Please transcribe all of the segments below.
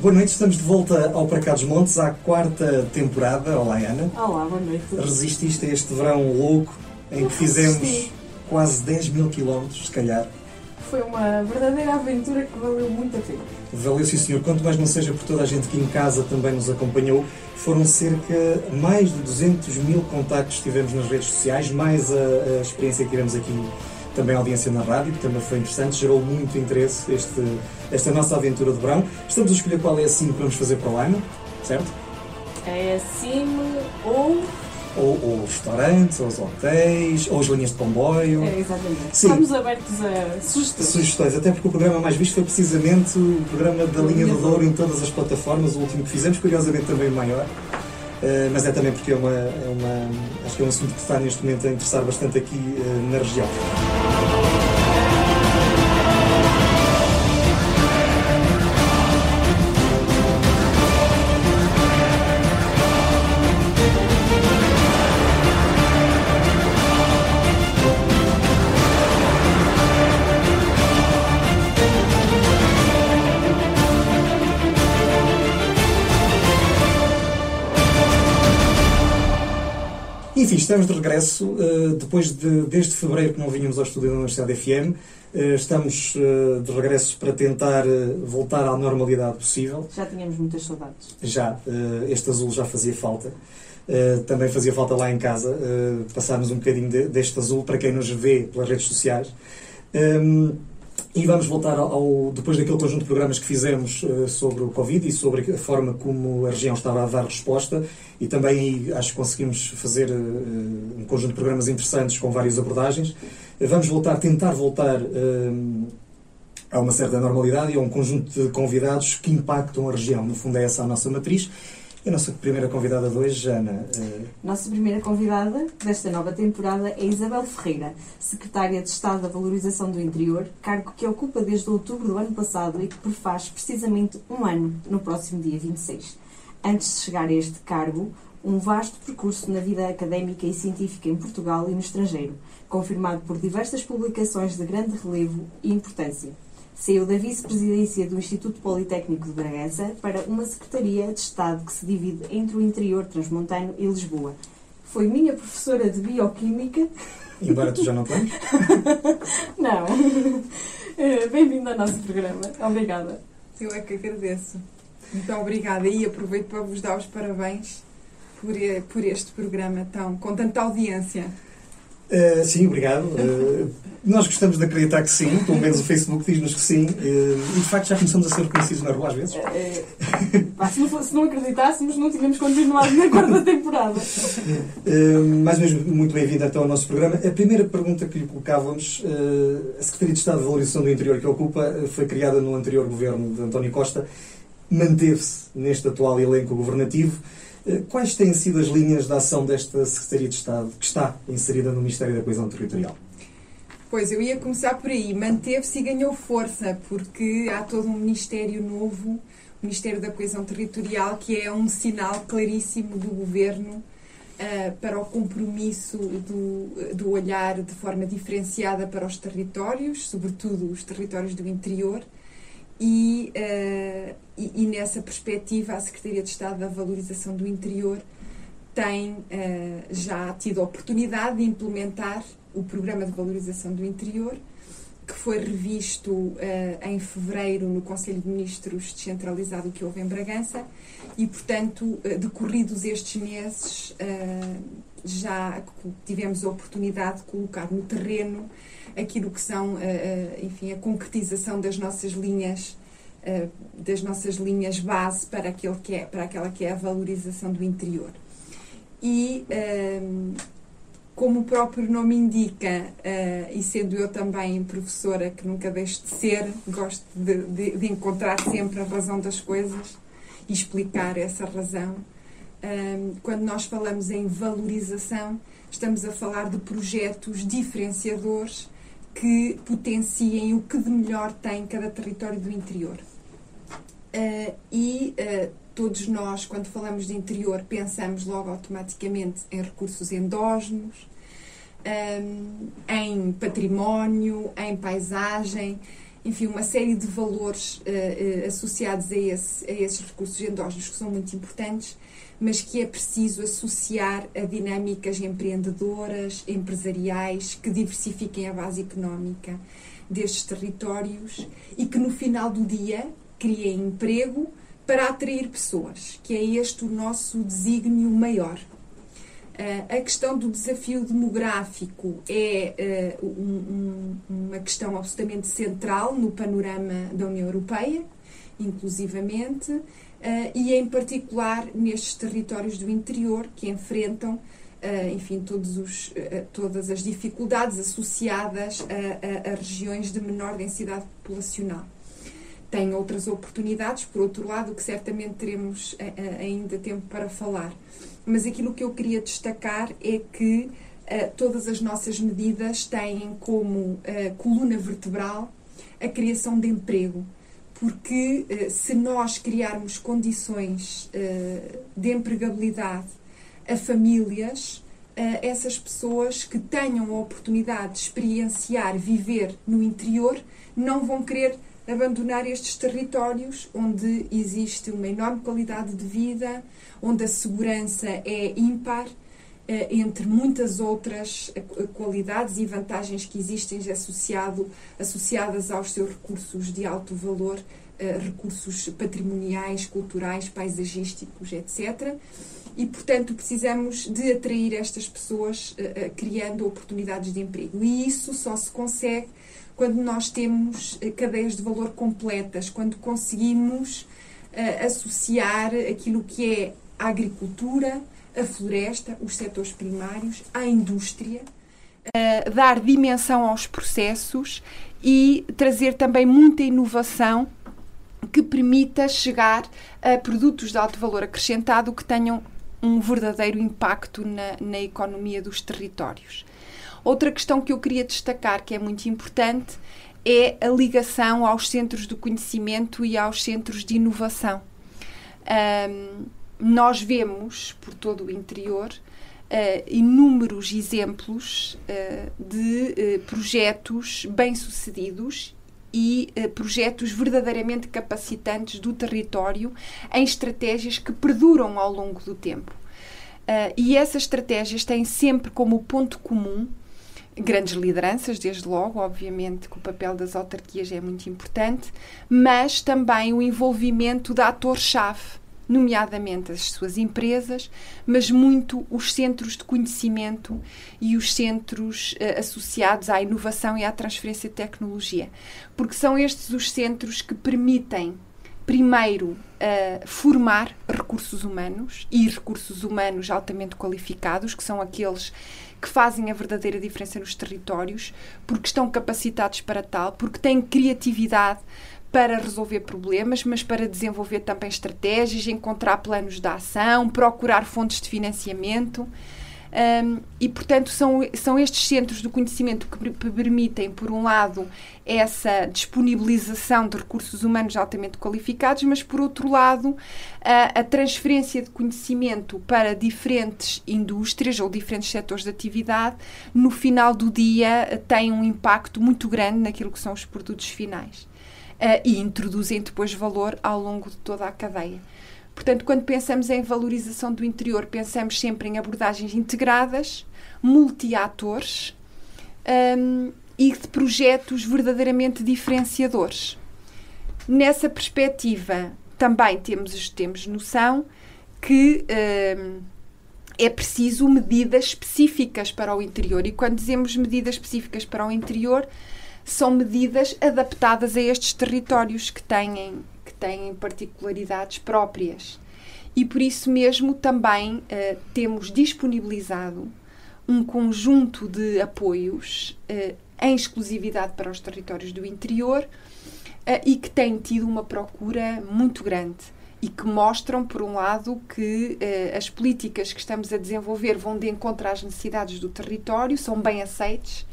Boa noite, estamos de volta ao Para Cá dos Montes, à quarta temporada. Olá, Ana. Olá, boa noite. Resististe a este verão louco em que fizemos quase 10 mil quilómetros, se calhar. Foi uma verdadeira aventura que valeu muito a pena. Valeu, sim, senhor. Quanto mais não seja por toda a gente que em casa também nos acompanhou, foram cerca mais de 200 mil contactos que tivemos nas redes sociais, mais a, a experiência que tivemos aqui também a audiência na rádio, que também foi interessante, gerou muito interesse este, esta nossa aventura de verão. Estamos a escolher qual é a sim que vamos fazer para o ano, certo? É sim ou ou, ou os restaurantes, ou os hotéis, ou as linhas de comboio. É, exatamente. Sim. Estamos abertos a sugestões. Sugestões, até porque o programa mais visto foi precisamente o programa da Linha do Douro em todas as plataformas, o último que fizemos, curiosamente também maior. Uh, mas é também porque é uma, é uma, acho que é um assunto que está neste momento a interessar bastante aqui uh, na região. Enfim, estamos de regresso, eh, depois de, desde fevereiro que não vinhamos ao estúdio da Universidade FM, eh, estamos eh, de regresso para tentar voltar à normalidade possível. Já tínhamos muitas saudades. Já, este azul já fazia falta. Também fazia falta lá em casa passarmos um bocadinho deste azul para quem nos vê pelas redes sociais. E vamos voltar ao, depois daquele conjunto de programas que fizemos uh, sobre o Covid e sobre a forma como a região estava a dar resposta e também acho que conseguimos fazer uh, um conjunto de programas interessantes com várias abordagens. Vamos voltar, tentar voltar a uma certa normalidade e a um conjunto de convidados que impactam a região. No fundo é essa a nossa matriz e a nossa primeira convidada de hoje, Ana. Uh... Nossa primeira convidada desta nova temporada é Isabel Ferreira, secretária de Estado da Valorização do Interior, cargo que ocupa desde outubro do ano passado e que prefaz precisamente um ano no próximo dia 26. Antes de chegar a este cargo, um vasto percurso na vida académica e científica em Portugal e no estrangeiro, confirmado por diversas publicações de grande relevo e importância. Saiu da vice-presidência do Instituto Politécnico de Bragança para uma Secretaria de Estado que se divide entre o interior transmontano e Lisboa. Foi minha professora de Bioquímica. Embora tu já não tenhas? não. Eh, bem-vindo ao nosso programa. Obrigada. Eu é que agradeço. Muito obrigada e aproveito para vos dar os parabéns por, por este programa tão, com tanta audiência. Uh, sim, obrigado. Uh, nós gostamos de acreditar que sim, pelo menos o Facebook diz-nos que sim, uh, e de facto já começamos a ser reconhecidos na rua às vezes. se, não, se, não, acreditássemos, não tínhamos continuado na quarta temporada. mais mesmo, muito bem-vindo então ao nosso programa. A primeira pergunta que lhe colocávamos, a Secretaria de Estado de Valorização do Interior que ocupa foi criada no anterior governo de António Costa, manteve-se neste atual elenco governativo. Eh, quais têm sido as linhas de ação desta Secretaria de Estado que está inserida no Ministério da Coesão Territorial? Pois, eu ia começar por aí. Manteve-se e ganhou força, porque há todo um Ministério novo, o Ministério da Coesão Territorial, que é um sinal claríssimo do Governo uh, para o compromisso do, do olhar de forma diferenciada para os territórios, sobretudo os territórios do interior, e, uh, e, e, nessa perspectiva a Secretaria de Estado da Valorização do Interior tem uh, já tido a oportunidade de implementar o Programa de Valorização do Interior, que foi revisto uh, em fevereiro no Conselho de Ministros descentralizado que houve em Bragança e, portanto, decorridos estes meses, já tivemos a oportunidade de colocar no terreno aquilo que são, enfim, a concretização das nossas linhas das nossas linhas base para aquele que é para aquela que é a valorização do interior e como o próprio nome indica, e sendo eu também professora que nunca deixo de ser, gosto de, de, de encontrar sempre a razão das coisas e explicar essa razão. quando nós falamos em valorização, estamos a falar de projetos diferenciadores que potenciem o que de melhor tem cada território do interior. Uh, e uh, todos nós, quando falamos de interior, pensamos logo automaticamente em recursos endógenos, um, em património, em paisagem enfim, uma série de valores uh, associados a, esse, a esses recursos endógenos que são muito importantes, mas que é preciso associar a dinâmicas empreendedoras, empresariais, que diversifiquem a base económica destes territórios e que no final do dia criem emprego para atrair pessoas, que é este o nosso desígnio maior. Uh, a questão do desafio demográfico é um, uma questão absolutamente central no panorama da União Europeia, inclusivamente, uh, e em particular nestes territórios do interior que enfrentam, enfim, os, todas as dificuldades associadas a, a, a regiões de menor densidade populacional tem outras oportunidades, por outro lado, que certamente teremos ainda tempo para falar mas aquilo que eu queria destacar é que uh, todas as nossas medidas têm como coluna vertebral a criação de emprego. Porque se nós criarmos condições de empregabilidade a famílias, essas pessoas que tenham a oportunidade de experienciar, viver no interior, não vão querer abandonar estes territórios onde existe uma enorme qualidade de vida, onde a segurança é ímpar, eh, entre muitas outras eh, qualidades e vantagens que existem associado, associadas aos seus recursos de alto valor, eh, recursos patrimoniais, culturais, paisagísticos, etc. E, portanto, precisamos de atrair estas pessoas criando oportunidades de emprego. E isso só se consegue quando nós temos cadeias de valor completas, quando conseguimos associar aquilo que é a agricultura, a floresta, os setores primários, a indústria. Uh, dar dimensão aos processos e trazer também muita inovação que permita chegar a produtos de alto valor acrescentado que tenham um verdadeiro impacto na, na economia dos territórios. Outra questão que eu queria destacar, que é muito importante, é a ligação aos centros do conhecimento e aos centros de inovação. Um, nós vemos por todo o interior Uh, inúmeros exemplos uh, de uh, projetos bem-sucedidos e projetos verdadeiramente capacitantes do território em estratégias que perduram ao longo do tempo. e essas estratégias têm sempre como ponto comum grandes lideranças, desde logo, obviamente que o papel das autarquias é muito importante, mas também o envolvimento da ator-chave nomeadamente as suas empresas, mas muito os centros de conhecimento e os centros uh, associados à inovação e à transferência de tecnologia. Porque são estes os centros que permitem, primeiro, uh, formar recursos humanos e recursos humanos altamente qualificados, que são aqueles que fazem a verdadeira diferença nos territórios, porque estão capacitados para tal, porque têm criatividade para resolver problemas, mas para desenvolver também estratégias, encontrar planos de ação, procurar fontes de financiamento. Um, e, portanto, são, são estes centros do conhecimento que permitem, por um lado, essa disponibilização de recursos humanos altamente qualificados, mas, por outro lado, a, a transferência de conhecimento para diferentes indústrias ou diferentes setores de atividade, no final do dia, tem um impacto muito grande naquilo que são os produtos finais uh, e introduzem depois valor ao longo de toda a cadeia. Portanto, quando pensamos em valorização do interior, pensamos sempre em abordagens integradas, multi-atores um, e de projetos verdadeiramente diferenciadores. Nessa perspectiva, também temos, temos noção que um, é preciso medidas específicas para o interior. E quando dizemos medidas específicas para o interior, são medidas adaptadas a estes territórios que têm, têm particularidades próprias. E por isso mesmo também uh, temos disponibilizado um conjunto de apoios uh, em exclusividade para os territórios do interior uh, e que têm tido uma procura muito grande e que mostram, por um lado, que as políticas que estamos a desenvolver vão de encontro às necessidades do território, são bem aceites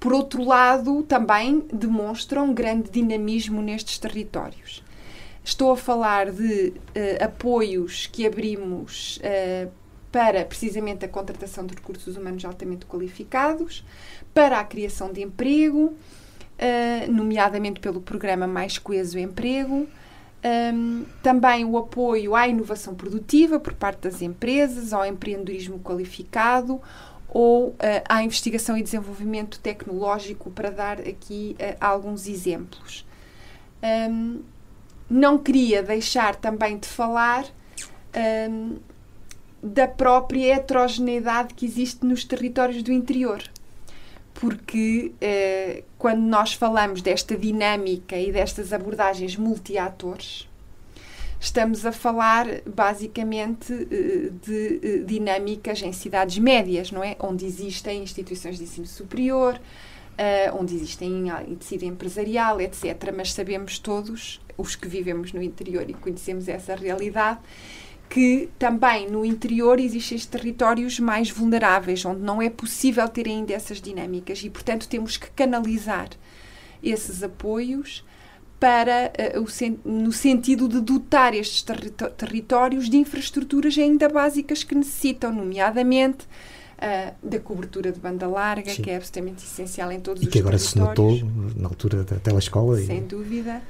por outro lado, também demonstram grande dinamismo nestes territórios. Estou a falar de uh, apoios que abrimos uh, para precisamente a contratação de recursos humanos altamente qualificados, para a criação de emprego, uh, nomeadamente pelo programa Mais Coeso Emprego. Um, também o apoio à inovação produtiva por parte das empresas, ao empreendedorismo qualificado ou uh, à investigação e desenvolvimento tecnológico, para dar aqui uh, alguns exemplos. Um, não queria deixar também de falar um, da própria heterogeneidade que existe nos territórios do interior. Porque uh, quando nós falamos desta dinâmica e destas abordagens multi-atores, estamos a falar basicamente eh, de eh, dinâmicas em cidades médias, não é? Onde existem instituições de ensino superior, onde existem tecido empresarial, etc. Mas sabemos todos, os que vivemos no interior e conhecemos essa realidade, que também no interior existem territórios mais vulneráveis, onde não é possível ter ainda essas dinâmicas e, portanto, temos que canalizar esses apoios para, uh, o, no sentido de dotar estes territórios de infraestruturas ainda básicas que necessitam, nomeadamente uh, da cobertura de banda larga, Sim. que é absolutamente essencial em todos e os que agora se notou na altura da telescola. Sem e... dúvida.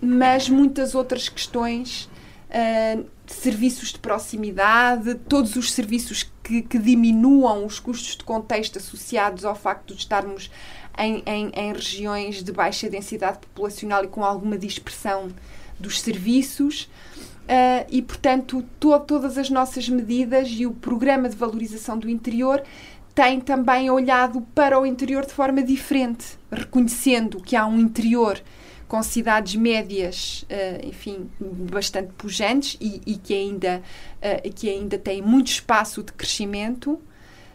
Mas muitas outras questões, uh, serviços de proximidade, todos os serviços que, que diminuam os custos de contexto associados ao facto de estarmos em, em, em regiões de baixa densidade populacional e com alguma dispersão dos serviços. Uh, e, portanto, to todas as nossas medidas e o programa de valorização do interior tem também olhado para o interior de forma diferente, reconhecendo que há um interior com cidades médias, uh, enfim, bastante pujantes e, e que, ainda, uh, que ainda têm muito espaço de crescimento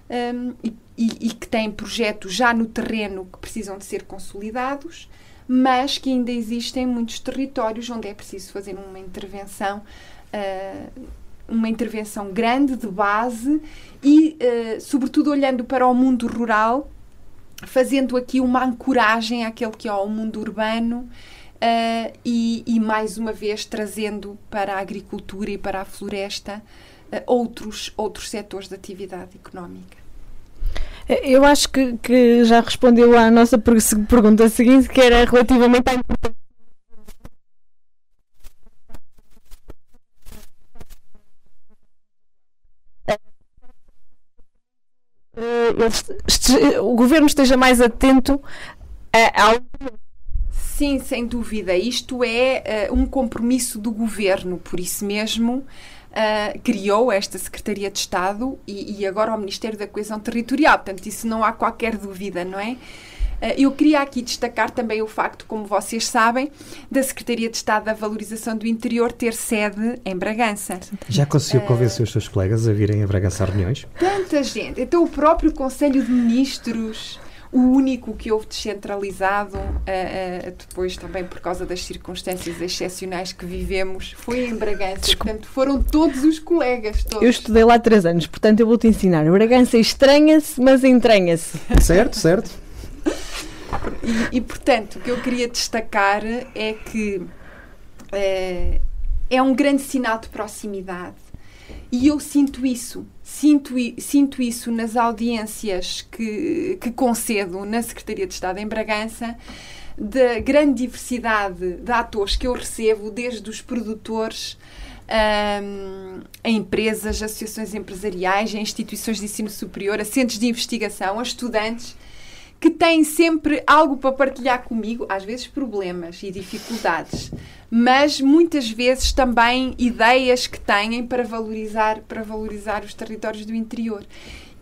um, e, e, e que têm projetos já no terreno que precisam de ser consolidados, mas que ainda existem muitos territórios onde é preciso fazer uma intervenção, uh, uma intervenção grande de base e, sobretudo, olhando para o mundo rural, fazendo aqui uma ancoragem àquele que é o mundo urbano. Uh, e, e, mais uma vez trazendo para a agricultura e para a floresta outros, outros setores de atividade económica. Eu acho que, que já respondeu à nossa pergunta seguinte, que era relativamente à importância. O governo esteja mais atento ao. Sim, sem dúvida. Isto é uh, um compromisso do governo, por isso mesmo uh, criou esta Secretaria de Estado e, e, agora o Ministério da Coesão Territorial. Portanto, isso não há qualquer dúvida, não é? Uh, eu queria aqui destacar também o facto, como vocês sabem, da Secretaria de Estado da Valorização do Interior ter sede em Bragança. Já conseguiu uh, convencer os seus colegas a virem a Bragança a reuniões? Tanta gente. Então, o próprio Conselho de Ministros o único que houve descentralizado, uh, uh, depois também por causa das circunstâncias excepcionais que vivemos, foi em Bragança. Desculpa. Portanto, foram todos os colegas. Todos. Eu estudei lá três anos, portanto eu vou-te ensinar. Bragança estranha-se, mas entranha-se. Certo, certo. E, e, portanto, o que eu queria destacar é que uh, é um grande sinal de proximidade. E eu sinto isso Sinto, sinto isso nas audiências que, que concedo na Secretaria de Estado em Bragança, da grande diversidade de atores que eu recebo, desde os produtores a empresas, associações empresariais, a instituições de ensino superior, a centros de investigação, a estudantes, que têm sempre algo para partilhar comigo, às vezes problemas e dificuldades, mas muitas vezes também ideias que têm para valorizar, para valorizar os territórios do interior.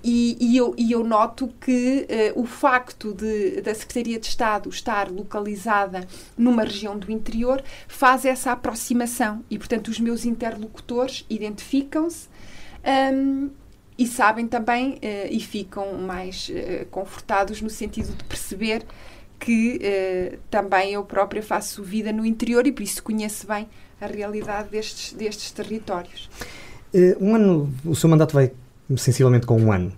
E, e, eu, e eu, noto que uh, o facto de, da Secretaria de Estado estar localizada numa região do interior faz essa aproximação e, portanto, os meus interlocutores identificam-se um, e sabem também uh, e ficam mais uh, confortados no sentido de perceber que uh, também eu própria faço vida no interior e por isso conheço bem a realidade destes, destes territórios. um ano, o seu mandato vai sensivelmente com um ano.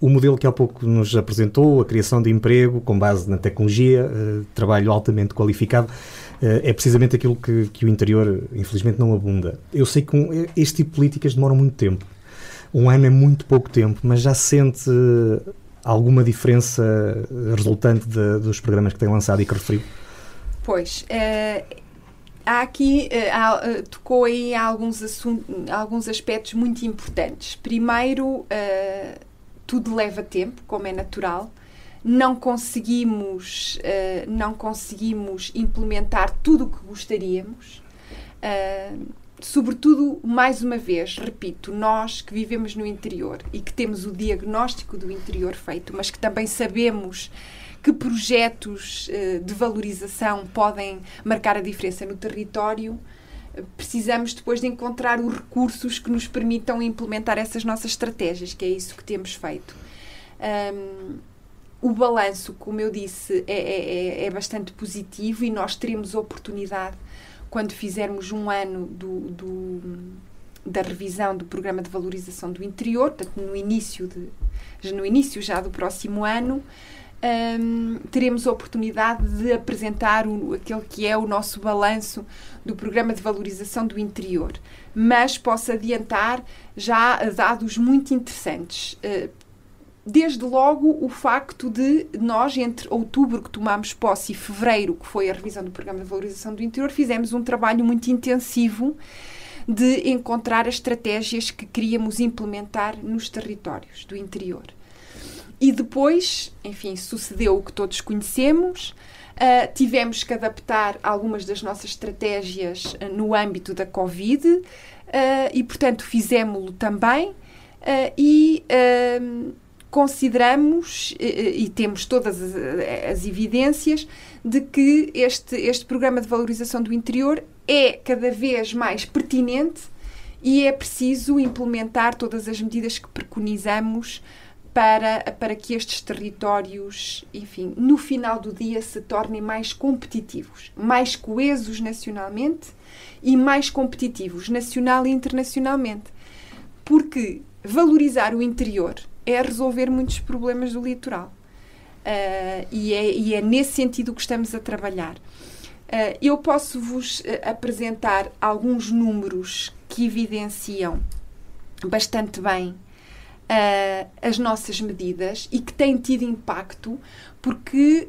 o modelo que há pouco nos apresentou, a criação de emprego com base na tecnologia, trabalho altamente qualificado, é precisamente aquilo que, que o interior, infelizmente, não abunda. Eu sei que este tipo de políticas demoram muito tempo um ano é muito pouco tempo, mas já sente alguma diferença resultante de, dos programas que têm lançado e que referiu? Pois, uh, há aqui, uh, há, uh, tocou aí alguns, alguns aspectos muito importantes. Primeiro, tudo leva tempo, como é natural. Não conseguimos, não conseguimos implementar tudo o que gostaríamos. Sobretudo, mais uma vez, repito, nós que vivemos no interior e que temos o diagnóstico do interior feito, mas que também sabemos que projetos uh, de valorização podem marcar a diferença no território, precisamos depois de encontrar os recursos que nos permitam implementar essas nossas estratégias, que é isso que temos feito. Um, o balanço, como eu disse, é, é, é, é, bastante positivo e nós teremos oportunidade, quando fizermos um ano do, do, da revisão do Programa de Valorização do Interior, portanto, no início, de, no início já do próximo ano, um, teremos a oportunidade de apresentar o, aquele que é o nosso balanço do Programa de Valorização do Interior. Mas posso adiantar já dados muito interessantes. Uh, desde logo o facto de nós, entre outubro que tomámos posse e fevereiro, que foi a revisão do Programa de Valorização do Interior, fizemos um trabalho muito intensivo de encontrar as estratégias que queríamos implementar nos territórios do interior. E depois, enfim, sucedeu o que todos conhecemos. Uh, tivemos que adaptar algumas das nossas estratégias uh, no âmbito da Covid uh, e, portanto, fizemos-lo também. e consideramos e temos todas as, as, evidências de que este, este programa de valorização do interior é cada vez mais pertinente e é preciso implementar todas as medidas que preconizamos para, para que estes territórios, enfim, no final do dia se tornem mais competitivos, mais coesos nacionalmente e mais competitivos nacional e internacionalmente. Porque valorizar o interior é resolver muitos problemas do litoral. Uh, e, é, e, é, nesse sentido que estamos a trabalhar. Uh, eu posso vos uh, apresentar alguns números que evidenciam bastante bem uh, as nossas medidas e que têm tido impacto porque,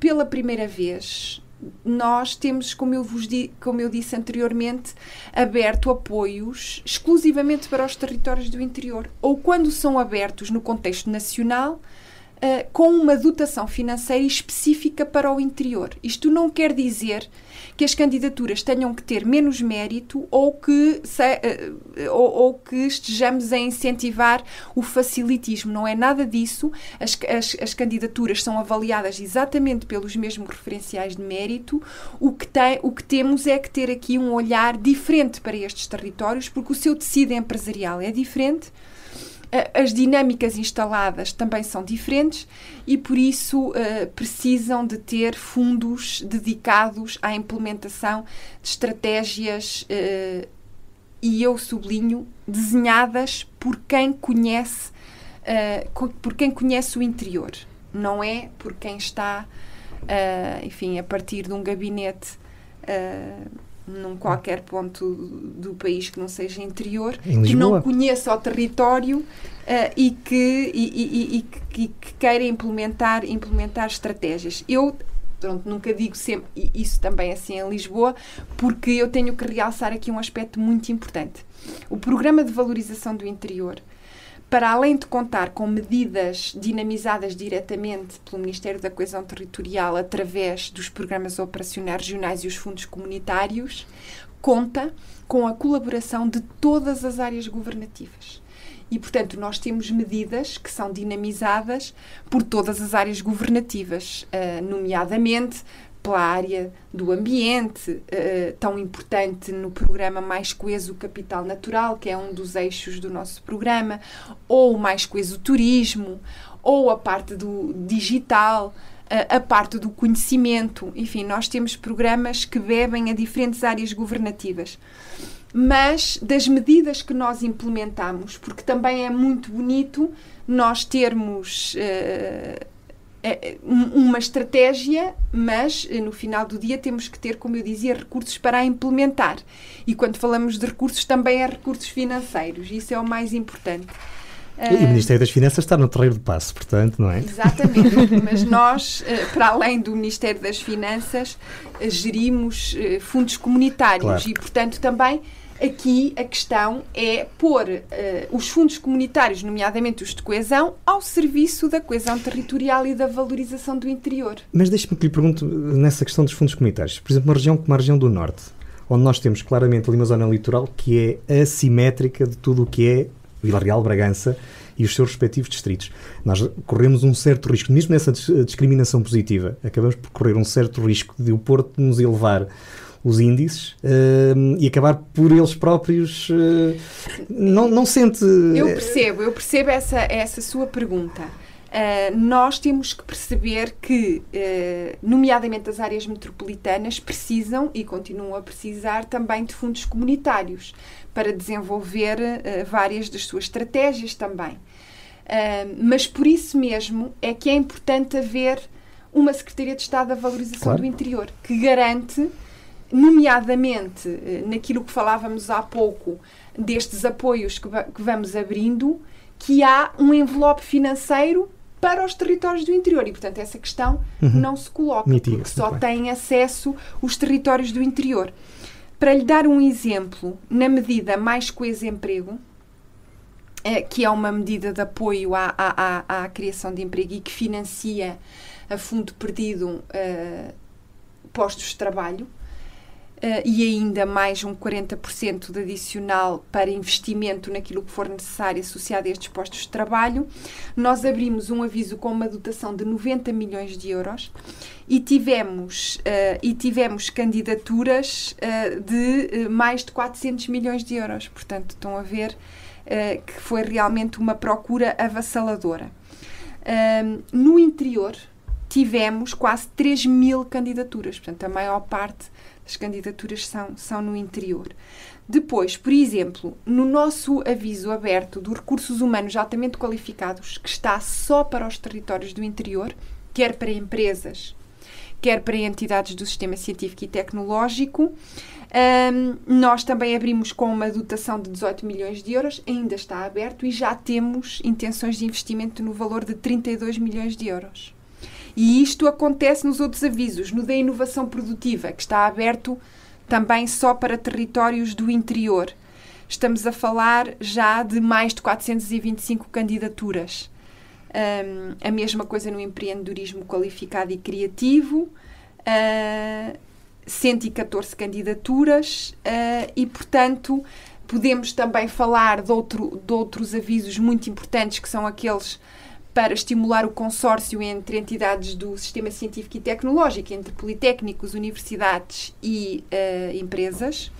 pela primeira vez, nós temos, como eu, vos di, como eu disse anteriormente, aberto apoios exclusivamente para os territórios do interior. Ou quando são abertos no contexto nacional, uh, com uma dotação financeira específica para o interior. Isto não quer dizer que as candidaturas tenham que ter menos mérito ou que, se, uh, ou, ou, que estejamos a incentivar o facilitismo. Não é nada disso. As, as, as, candidaturas são avaliadas exatamente pelos mesmos referenciais de mérito. O que, tem, o que temos é que ter aqui um olhar diferente para estes territórios, porque o seu tecido empresarial é diferente as dinâmicas instaladas também são diferentes e, por isso, uh, precisam de ter fundos dedicados à implementação de estratégias, uh, e eu sublinho, desenhadas por quem conhece, uh, por quem conhece o interior. Não é por quem está, enfim, a partir de um gabinete num qualquer ponto do país que não seja interior, que não conheça o território uh, e, que, e, e, e, que queira implementar, implementar estratégias. Eu pronto, nunca digo sempre isso também assim em Lisboa, porque eu tenho que realçar aqui um aspecto muito importante. O programa de valorização do interior para além de contar com medidas dinamizadas diretamente pelo Ministério da Coesão Territorial através dos programas operacionais regionais e os fundos comunitários, conta com a colaboração de todas as áreas governativas. E, portanto, nós temos medidas que são dinamizadas por todas as áreas governativas, eh, nomeadamente pela área do ambiente, uh, tão importante no programa Mais Coeso Capital Natural, que é um dos eixos do nosso programa, ou Mais Coeso Turismo, ou a parte do digital, uh, a parte do conhecimento. Enfim, nós temos programas que bebem a diferentes áreas governativas. Mas das medidas que nós implementamos, porque também é muito bonito nós termos. Uh, uma estratégia, mas eh, no final do dia temos que ter, como eu dizia, recursos para a implementar. E quando falamos de recursos, também é recursos financeiros, isso é o mais importante. E o Ah, Ministério das Finanças está no terreiro de passo, portanto, não é? Exatamente, mas nós, eh, para além do Ministério das Finanças, eh, gerimos fundos comunitários Claro. e, portanto, também aqui a questão é pôr eh, os fundos comunitários, nomeadamente os de coesão, ao serviço da coesão territorial e da valorização do interior. Mas deixe-me que lhe pergunte eh, nessa questão dos fundos comunitários. Por exemplo, uma região como a região do Norte, onde nós temos claramente ali uma zona litoral que é assimétrica de tudo o que é Vila Real, Bragança e os seus respectivos distritos. Nós corremos um certo risco, mesmo nessa dis- discriminação positiva, acabamos por correr um certo risco de o Porto nos elevar os índices eh, e acabar por eles próprios eh, não, não sente Eu percebo, eu percebo essa, essa sua pergunta. Ah, nós temos que perceber que, eh, nomeadamente as áreas metropolitanas, precisam e continuam a precisar também de fundos comunitários para desenvolver eh, várias das suas estratégias também. Ah, mas por isso mesmo é que é importante haver uma Secretaria de Estado da Valorização Claro. do Interior que garante, nomeadamente eh, naquilo que falávamos há pouco, destes apoios que, que vamos abrindo, que há um envelope financeiro para os territórios do interior e, portanto, essa questão não se coloca, Uhum. Porque só bem. têm acesso os territórios do interior. Para lhe dar um exemplo, na medida Mais Coesa Emprego, eh, que é uma medida de apoio à, à, à, à criação de emprego e que financia a fundo perdido eh, postos de trabalho, e ainda mais um 40% de adicional para investimento naquilo que for necessário associado a estes postos de trabalho. Nós abrimos um aviso com uma dotação de 90 milhões de euros e tivemos, eh, e tivemos candidaturas eh, de eh, mais de 400 milhões de euros. Portanto, estão a ver eh, que foi realmente uma procura avassaladora. Ahm, no interior, tivemos quase 3 mil candidaturas, portanto, a maior parte das candidaturas são, são no interior. Depois, por exemplo, no nosso aviso aberto dos recursos humanos altamente qualificados, que está só para os territórios do interior, quer para empresas, quer para entidades do sistema científico e tecnológico, Ahm, nós também abrimos com uma dotação de 18 milhões de euros, ainda está aberto e já temos intenções de investimento no valor de 32 milhões de euros. E isto acontece nos outros avisos, no da inovação produtiva, que está aberto também só para territórios do interior. Estamos a falar já de mais de 425 candidaturas. Ahm, a mesma coisa no empreendedorismo qualificado e criativo. Ah, 114 candidaturas ah, e, portanto, podemos também falar de, outro, de outros avisos muito importantes que são aqueles para estimular o consórcio entre entidades do sistema científico e tecnológico, entre politécnicos, universidades e ah, empresas.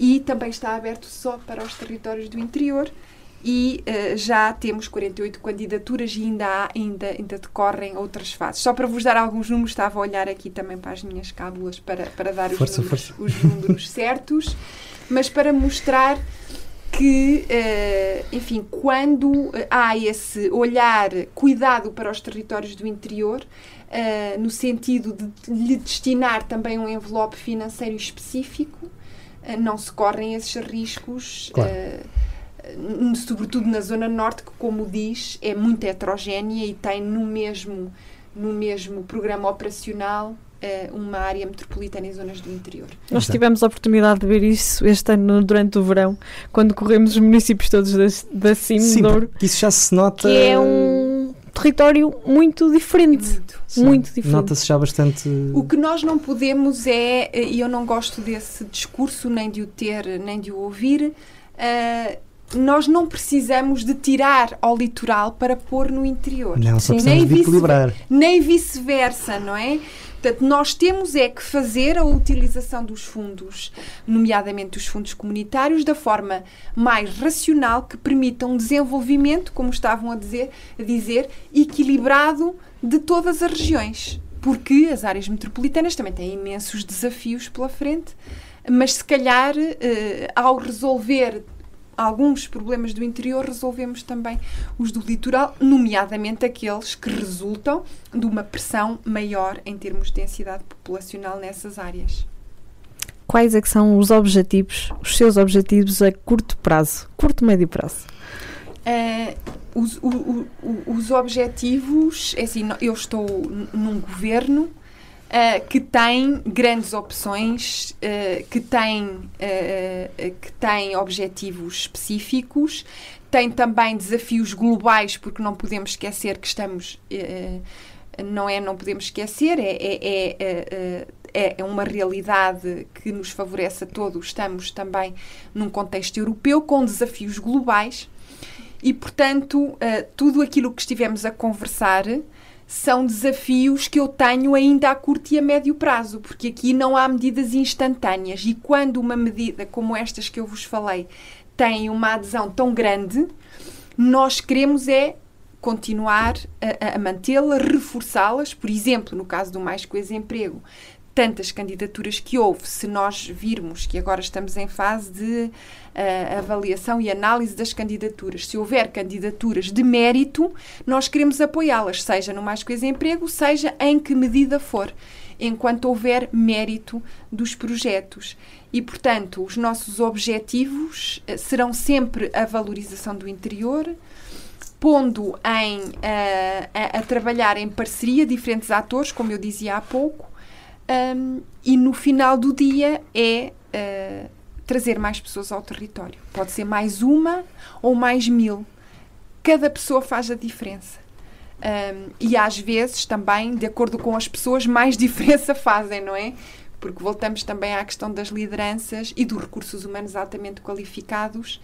E também está aberto só para os territórios do interior e eh, já temos 48 candidaturas e ainda há, ainda, ainda decorrem outras fases. Só para vos dar alguns números, estava a olhar aqui também para as minhas cábulas para, para dar os, Força, números, força. os números certos, mas para mostrar que, eh, enfim, quando eh, há esse olhar cuidado para os territórios do interior, eh, no sentido de lhe destinar também um envelope financeiro específico, não se correm esses riscos, Claro. sobretudo na zona norte, que, como diz, é muito heterogénea e tem no mesmo, no mesmo programa operacional uma área metropolitana e zonas do interior. Nós tivemos a oportunidade de ver isso este ano durante o verão, quando corremos os municípios todos da, da Sim, Douro, isso já se nota. que é um território muito diferente. Muito. Sim, muito diferente. Nota-se já bastante. O que nós não podemos é, e eu não gosto desse discurso, nem de o ter, nem de o ouvir, eh, nós não precisamos de tirar ao litoral para pôr no interior. Não, só precisamos Nem de vice- equilibrar. nem vice-versa, não é? Portanto, nós temos é que fazer a utilização dos fundos, nomeadamente os fundos comunitários, da forma mais racional que permita um desenvolvimento, como estavam a dizer, a dizer equilibrado de todas as regiões. Porque as áreas metropolitanas também têm imensos desafios pela frente, mas se calhar, eh, ao resolver alguns problemas do interior, resolvemos também os do litoral, nomeadamente aqueles que resultam de uma pressão maior em termos de densidade populacional nessas áreas. Quais é que são os objetivos, os seus objetivos a curto prazo, curto médio prazo? Uh, os, o, o, os, objetivos, é assim, eu estou num governo uh, que tem grandes opções, uh, que, tem, que tem objetivos específicos, tem também desafios globais, porque não podemos esquecer que estamos. não é, não podemos esquecer, é, é, é, é, uma realidade que nos favorece a todos. Estamos também num contexto europeu com desafios globais e, portanto, tudo aquilo que estivemos a conversar são desafios que eu tenho ainda a curto e a médio prazo, porque aqui não há medidas instantâneas. E quando uma medida como estas que eu vos falei tem uma adesão tão grande, nós queremos é continuar a, a mantê-la, reforçá-las. Por exemplo, no caso do Mais Coisa Emprego, tantas candidaturas que houve, se nós virmos que agora estamos em fase de uh, avaliação e análise das candidaturas, se houver candidaturas de mérito, nós queremos apoiá-las, seja no Mais Coisa Emprego, seja em que medida for, enquanto houver mérito dos projetos. E, portanto, os nossos objetivos uh, serão sempre a valorização do interior, pondo em, uh, a, a, trabalhar em parceria diferentes atores, como eu dizia há pouco, um, e no final do dia é uh, trazer mais pessoas ao território. Pode ser mais uma ou mais mil. Cada pessoa faz a diferença. Um, e às vezes também, de acordo com as pessoas, mais diferença fazem, não é? Porque voltamos também à questão das lideranças e dos recursos humanos altamente qualificados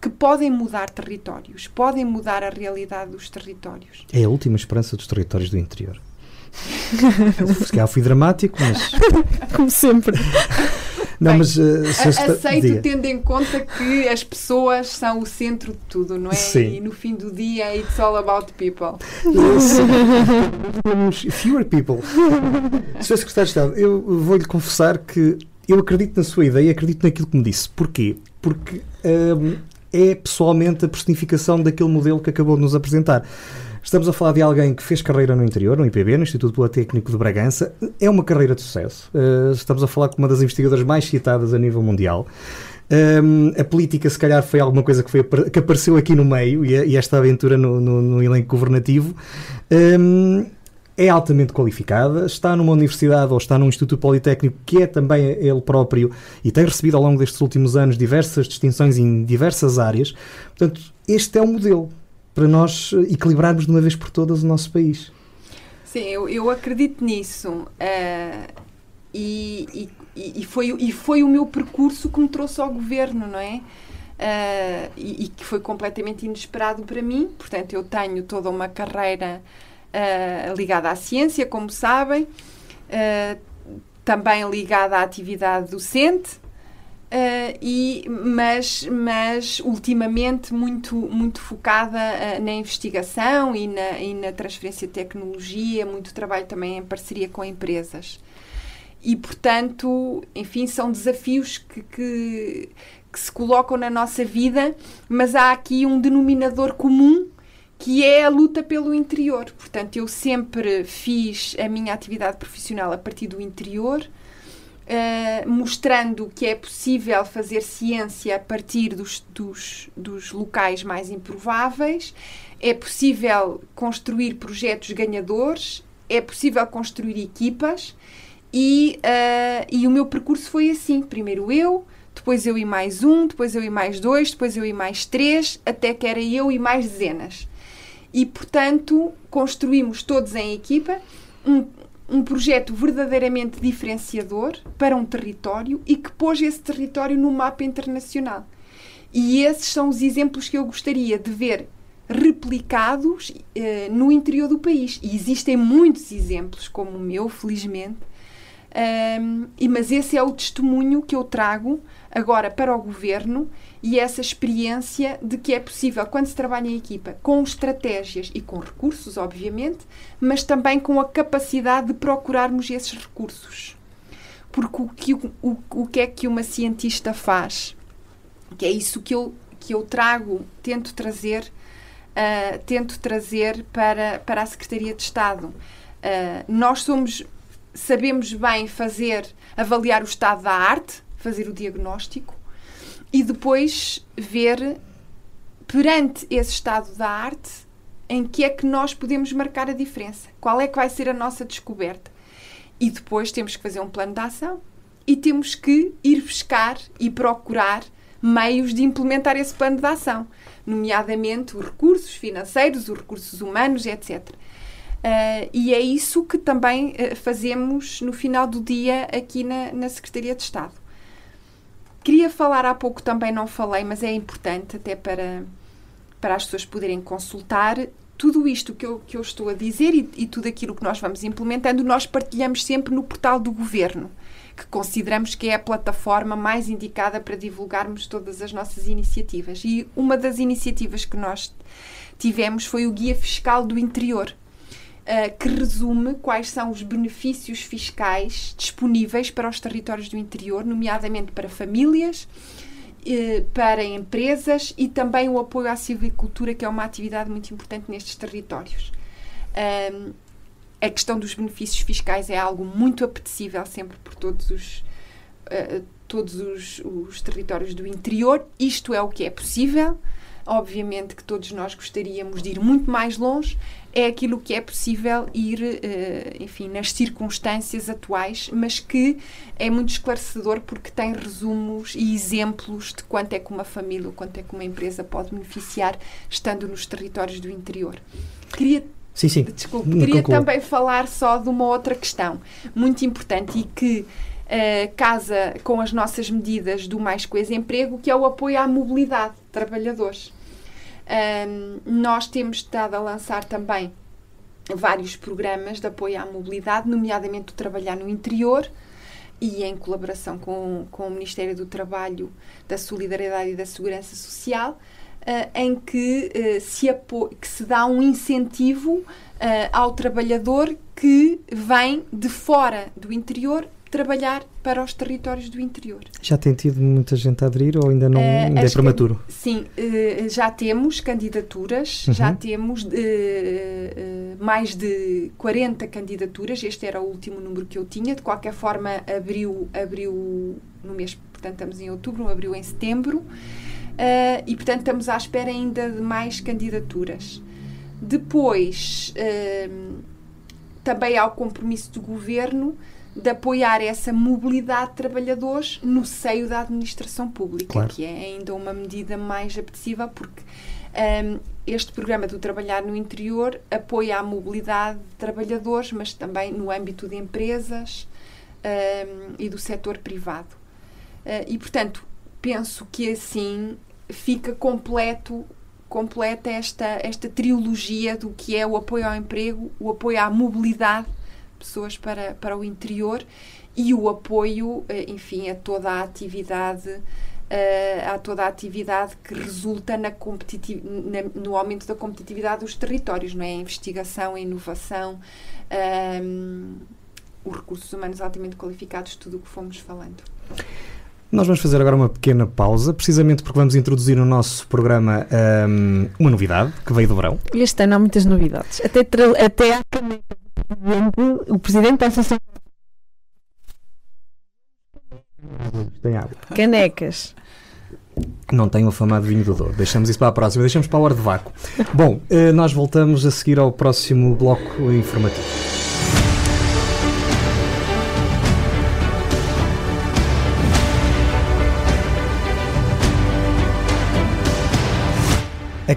que podem mudar territórios, podem mudar a realidade dos territórios. É a última esperança dos territórios do interior. Se calhar fui dramático, mas. Como sempre. Não, Bem, mas uh, aceito tendo em conta que as pessoas são o centro de tudo, não é? Sim. E no fim do dia it's all about people. Temos fewer people. Sr. Secretário de Estado, eu vou-lhe confessar que eu acredito na sua ideia, acredito naquilo que me disse. Porquê? Porque um, é pessoalmente a personificação daquele modelo que acabou de nos apresentar. Estamos a falar de alguém que fez carreira no interior, no IPB, no Instituto Politécnico de Bragança. É uma carreira de sucesso. Uh, estamos a falar com uma das investigadoras mais citadas a nível mundial. Um, a política, se calhar, foi alguma coisa que, foi, que apareceu aqui no meio e, e esta aventura no, no, no elenco governativo. Um, é altamente qualificada, está numa universidade ou está num Instituto Politécnico que é também ele próprio e tem recebido ao longo destes últimos anos diversas distinções em diversas áreas. Portanto, este é o modelo para nós equilibrarmos de uma vez por todas o nosso país. Sim, eu, eu acredito nisso. Uh, e, e, e, foi, e foi o meu percurso que me trouxe ao governo, não é? Uh, e, e, que foi completamente inesperado para mim. Portanto, eu tenho toda uma carreira uh, ligada à ciência, como sabem, também ligada à atividade docente. Uh, e, mas, mas ultimamente muito, muito focada uh, na investigação e na, e na transferência de tecnologia, muito trabalho também em parceria com empresas. E, portanto, enfim, são desafios que, que, que se colocam na nossa vida, mas há aqui um denominador comum que é a luta pelo interior. Portanto, eu sempre fiz a minha atividade profissional a partir do interior Uh, mostrando que é possível fazer ciência a partir dos, dos, dos, locais mais improváveis, é possível construir projetos ganhadores, é possível construir equipas e, uh, e o meu percurso foi assim: primeiro eu, depois eu e mais um, depois eu e mais dois, depois eu e mais três, até que era eu e mais dezenas. E portanto construímos todos em equipa um, um projeto verdadeiramente diferenciador para um território e que pôs esse território no mapa internacional. E esses são os exemplos que eu gostaria de ver replicados eh, no interior do país. E existem muitos exemplos, como o meu, felizmente. Um, e, mas esse é o testemunho que eu trago agora para o governo e essa experiência de que é possível, quando se trabalha em equipa, com estratégias e com recursos, obviamente, mas também com a capacidade de procurarmos esses recursos. Porque o que, o, o que é que uma cientista faz? Que é isso que eu, que eu trago, tento trazer, uh, tento trazer para, para a Secretaria de Estado. Uh, nós somos, sabemos bem fazer, avaliar o estado da arte, fazer o diagnóstico, e depois ver perante esse estado da arte, em que é que nós podemos marcar a diferença? Qual é que vai ser a nossa descoberta? E depois temos que fazer um plano de ação e temos que ir buscar e procurar meios de implementar esse plano de ação, nomeadamente os recursos financeiros, os recursos humanos, etc. Uh, e é isso que também uh, fazemos no final do dia aqui na, na Secretaria de Estado. Queria falar há pouco, também não falei, mas é importante até para, para as pessoas poderem consultar. Tudo isto que eu, que eu estou a dizer e, e tudo aquilo que nós vamos implementando, nós partilhamos sempre no portal do Governo que consideramos que é a plataforma mais indicada para divulgarmos todas as nossas iniciativas. E uma das iniciativas que nós tivemos foi o Guia Fiscal do Interior, uh, que resume quais são os benefícios fiscais disponíveis para os territórios do interior, nomeadamente para famílias, uh, para empresas e também o apoio à silvicultura, que é uma atividade muito importante nestes territórios. A questão dos benefícios fiscais é algo muito apetecível sempre por todos os, uh, todos os, os, territórios do interior. Isto é o que é possível. Obviamente que todos nós gostaríamos de ir muito mais longe, é aquilo que é possível ir, uh, enfim, nas circunstâncias atuais, mas que é muito esclarecedor porque tem resumos e exemplos de quanto é que uma família ou quanto é que uma empresa pode beneficiar estando nos territórios do interior. Queria Sim, sim. Desculpe, queria Concluo. também falar só de uma outra questão muito importante e que uh, casa com as nossas medidas do Mais Coisa Emprego, que é o apoio à mobilidade de trabalhadores. Um, nós temos estado a lançar também vários programas de apoio à mobilidade, nomeadamente o Trabalhar no Interior e em colaboração com, com o Ministério do Trabalho, da Solidariedade e da Segurança Social, uh, em que, uh, se que se dá um incentivo uh, ao trabalhador que vem de fora do interior trabalhar para os territórios do interior. Já tem tido muita gente a aderir ou ainda não uh, ainda é prematuro? Sim, uh, já temos candidaturas, uhum. já temos uh, mais de 40 candidaturas, este era o último número que eu tinha, de qualquer forma abriu, abriu no mês, portanto estamos em outubro, abriu em setembro, e portanto estamos à espera ainda de mais candidaturas. Depois, também há o compromisso do Governo de apoiar essa mobilidade de trabalhadores no seio da administração pública, claro. que é ainda uma medida mais apetecível, porque um, este programa do Trabalhar no Interior apoia a mobilidade de trabalhadores, mas também no âmbito de empresas um, e do setor privado. Uh, e, portanto, penso que assim fica completo completa esta, esta trilogia do que é o apoio ao emprego, o apoio à mobilidade pessoas para, para o interior e o apoio, eh, enfim, a toda a atividade uh, a toda a atividade que resulta na na, no aumento da competitividade dos territórios, não é? A investigação, a inovação, um, ehm, os recursos humanos altamente qualificados, tudo o que fomos falando. Nós vamos fazer agora uma pequena pausa, precisamente porque vamos introduzir no nosso programa um, ehm, uma novidade que veio do verão. Este ano há muitas novidades. Até, até há presidente, o presidente da Associação. Tem água. Canecas. Não tenho o afamado vinho do Douro. Deixamos isso para a próxima. Deixamos para a hora de vácuo. Bom, eh, nós voltamos a seguir ao próximo bloco informativo.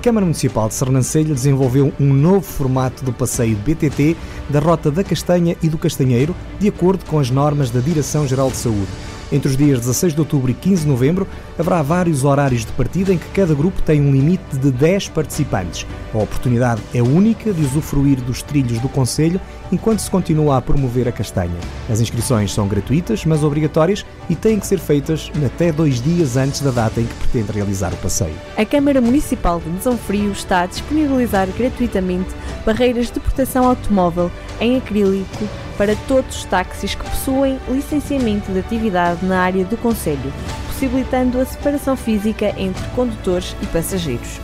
Câmara Municipal de Sernancelha desenvolveu um novo formato do passeio BTT da Rota da Castanha e do Castanheiro, de acordo com as normas da Direção-Geral de Saúde. Entre os dias 16 de outubro e 15 de novembro, haverá vários horários de partida em que cada grupo tem um limite de 10 participantes. A oportunidade é única de usufruir dos trilhos do Conselho enquanto se continua a promover a castanha. As inscrições são gratuitas, mas obrigatórias e têm que ser feitas até dois dias antes da data em que pretende realizar o passeio. A Câmara Municipal de Mesão Frio está a disponibilizar gratuitamente barreiras de proteção automóvel em acrílico para todos os táxis que possuem licenciamento de atividade na área do Conselho, possibilitando a separação física entre condutores e passageiros.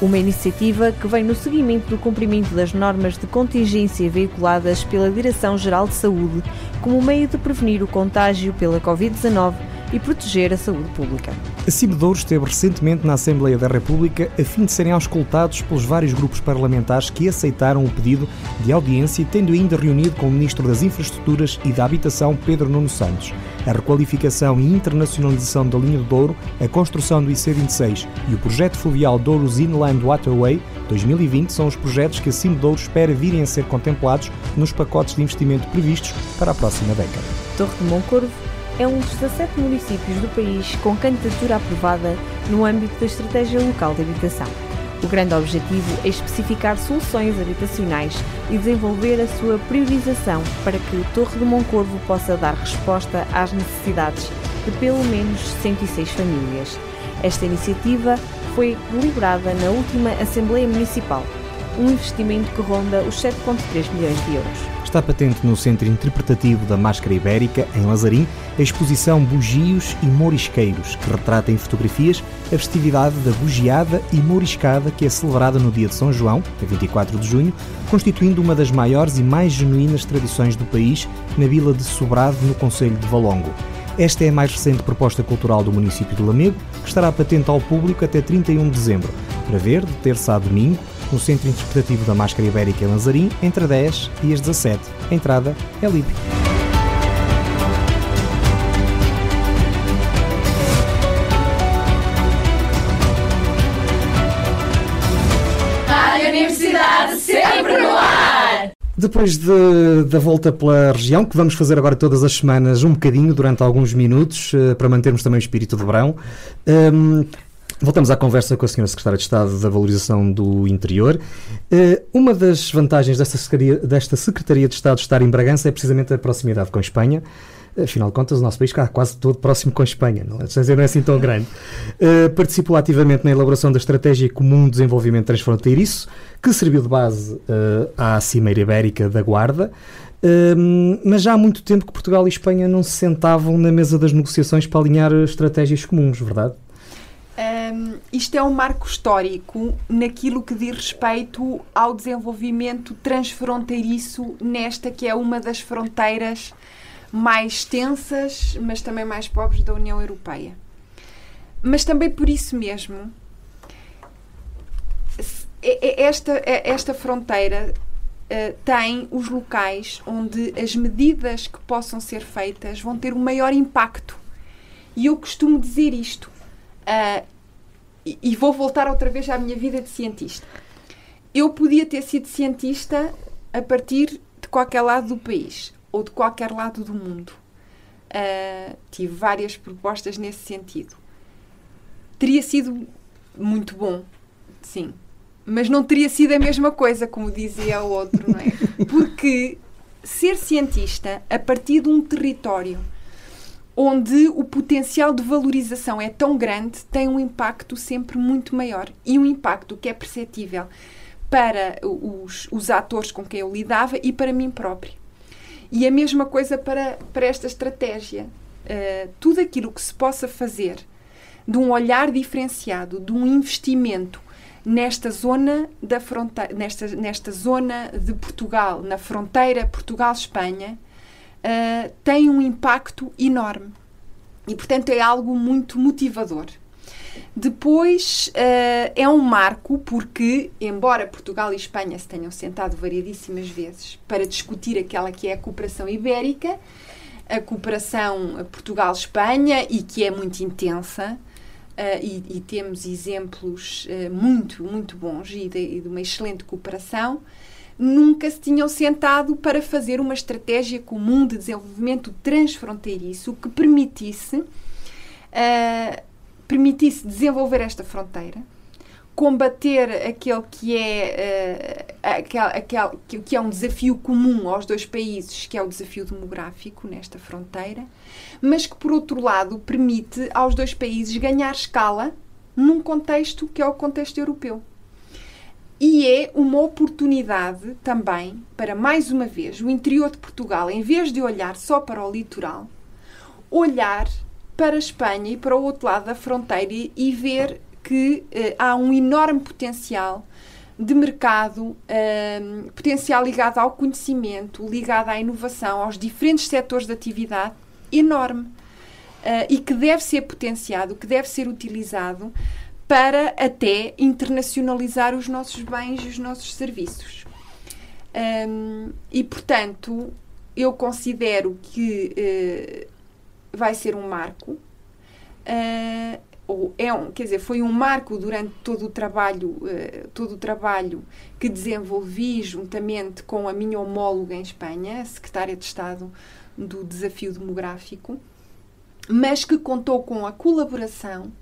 Uma iniciativa que vem no seguimento do cumprimento das normas de contingência veiculadas pela Direção-Geral de Saúde como meio de prevenir o contágio pela Covid-19 e proteger a saúde pública. A Cimedouro esteve recentemente na Assembleia da República a fim de serem auscultados pelos vários grupos parlamentares que aceitaram o pedido de audiência, tendo ainda reunido com o Ministro das Infraestruturas e da Habitação, Pedro Nuno Santos. A requalificação e internacionalização da linha do Douro, a construção do IC26 e o projeto fluvial Douros Inland Waterway 2020 são os projetos que a Cimedouro espera virem a ser contemplados nos pacotes de investimento previstos para a próxima década. Torre de Moncorvo é um dos 17 municípios do país com candidatura aprovada no âmbito da Estratégia Local de Habitação. O grande objetivo é especificar soluções habitacionais e desenvolver a sua priorização para que o Torre de Moncorvo possa dar resposta às necessidades de pelo menos 106 famílias. Esta iniciativa foi deliberada na última Assembleia Municipal, um investimento que ronda os 7,3 milhões de euros. Está patente no Centro Interpretativo da Máscara Ibérica, em Lazarim, a exposição Bugios e Morisqueiros, que retrata em fotografias a festividade da bugiada e moriscada que é celebrada no dia de São João, a 24 de junho, constituindo uma das maiores e mais genuínas tradições do país na vila de Sobrado, no Conselho de Valongo. Esta é a mais recente proposta cultural do município de Lamego, que estará patente ao público até 31 de dezembro, para ver de terça a domingo, no Centro Interpretativo da Máscara Ibérica em Lazarim, entre 10 e as 17. A entrada é livre. Rádio Universidade sempre no ar! Depois de, da volta pela região, que vamos fazer agora todas as semanas, um bocadinho, durante alguns minutos, uh, para mantermos também o espírito de verão, um, voltamos à conversa com a Sra. Secretária de Estado da Valorização do Interior. Uh, uma das vantagens desta Secretaria, desta Secretaria de Estado estar em Bragança é precisamente a proximidade com a Espanha. Afinal de contas, o nosso país está quase todo próximo com a Espanha, não? distância não é assim tão grande. Uh, participou ativamente na elaboração da Estratégia Comum de Desenvolvimento Transfronteiriço, que serviu de base uh, à Cimeira Ibérica da Guarda. Mas já há muito tempo que Portugal e Espanha não se sentavam na mesa das negociações para alinhar estratégias comuns, verdade? Um, isto é um marco histórico naquilo que diz respeito ao desenvolvimento transfronteiriço nesta que é uma das fronteiras mais extensas, mas também mais pobres da União Europeia. Mas também por isso mesmo, esta, esta fronteira uh, tem os locais onde as medidas que possam ser feitas vão ter o um maior impacto. E eu costumo dizer isto. Uh, e, e vou voltar outra vez à minha vida de cientista. Eu podia ter sido cientista a partir de qualquer lado do país ou de qualquer lado do mundo. Uh, tive várias propostas nesse sentido. Teria sido muito bom, sim. Mas não teria sido a mesma coisa, como dizia o outro, não é? Porque ser cientista a partir de um território onde o potencial de valorização é tão grande tem um impacto sempre muito maior. E um impacto que é perceptível para os, os atores com quem eu lidava e para mim próprio. E a mesma coisa para, para esta estratégia. Uh, tudo aquilo que se possa fazer de um olhar diferenciado, de um investimento nesta zona da fronteira, nesta, nesta zona de Portugal, na fronteira Portugal-Espanha, uh, tem um impacto enorme. E, portanto, é algo muito motivador. Depois uh, é um marco porque, embora Portugal e Espanha se tenham sentado variadíssimas vezes para discutir aquela que é a cooperação ibérica, a cooperação Portugal-Espanha e que é muito intensa, uh, e, e, temos exemplos uh, muito, muito bons e de, e de uma excelente cooperação, nunca se tinham sentado para fazer uma estratégia comum de desenvolvimento transfronteiriço que permitisse uh, permitisse desenvolver esta fronteira, combater aquele que é uh, aquele, aquele, que é um desafio comum aos dois países, que é o desafio demográfico nesta fronteira, mas que por outro lado permite aos dois países ganhar escala num contexto que é o contexto europeu. E é uma oportunidade também para, mais uma vez, o interior de Portugal, em vez de olhar só para o litoral, olhar para a Espanha e para o outro lado da fronteira e ver que uh, há um enorme potencial de mercado, uh, potencial ligado ao conhecimento, ligado à inovação, aos diferentes setores de atividade, enorme. e que deve ser potenciado, que deve ser utilizado para até internacionalizar os nossos bens e os nossos serviços. Um, e, portanto, eu considero que uh, vai ser um marco. Uh, ou é um, quer dizer, foi um marco durante todo o trabalho, uh, todo o trabalho que desenvolvi juntamente com a minha homóloga em Espanha, a secretária de Estado do Desafio Demográfico, mas que contou com a colaboração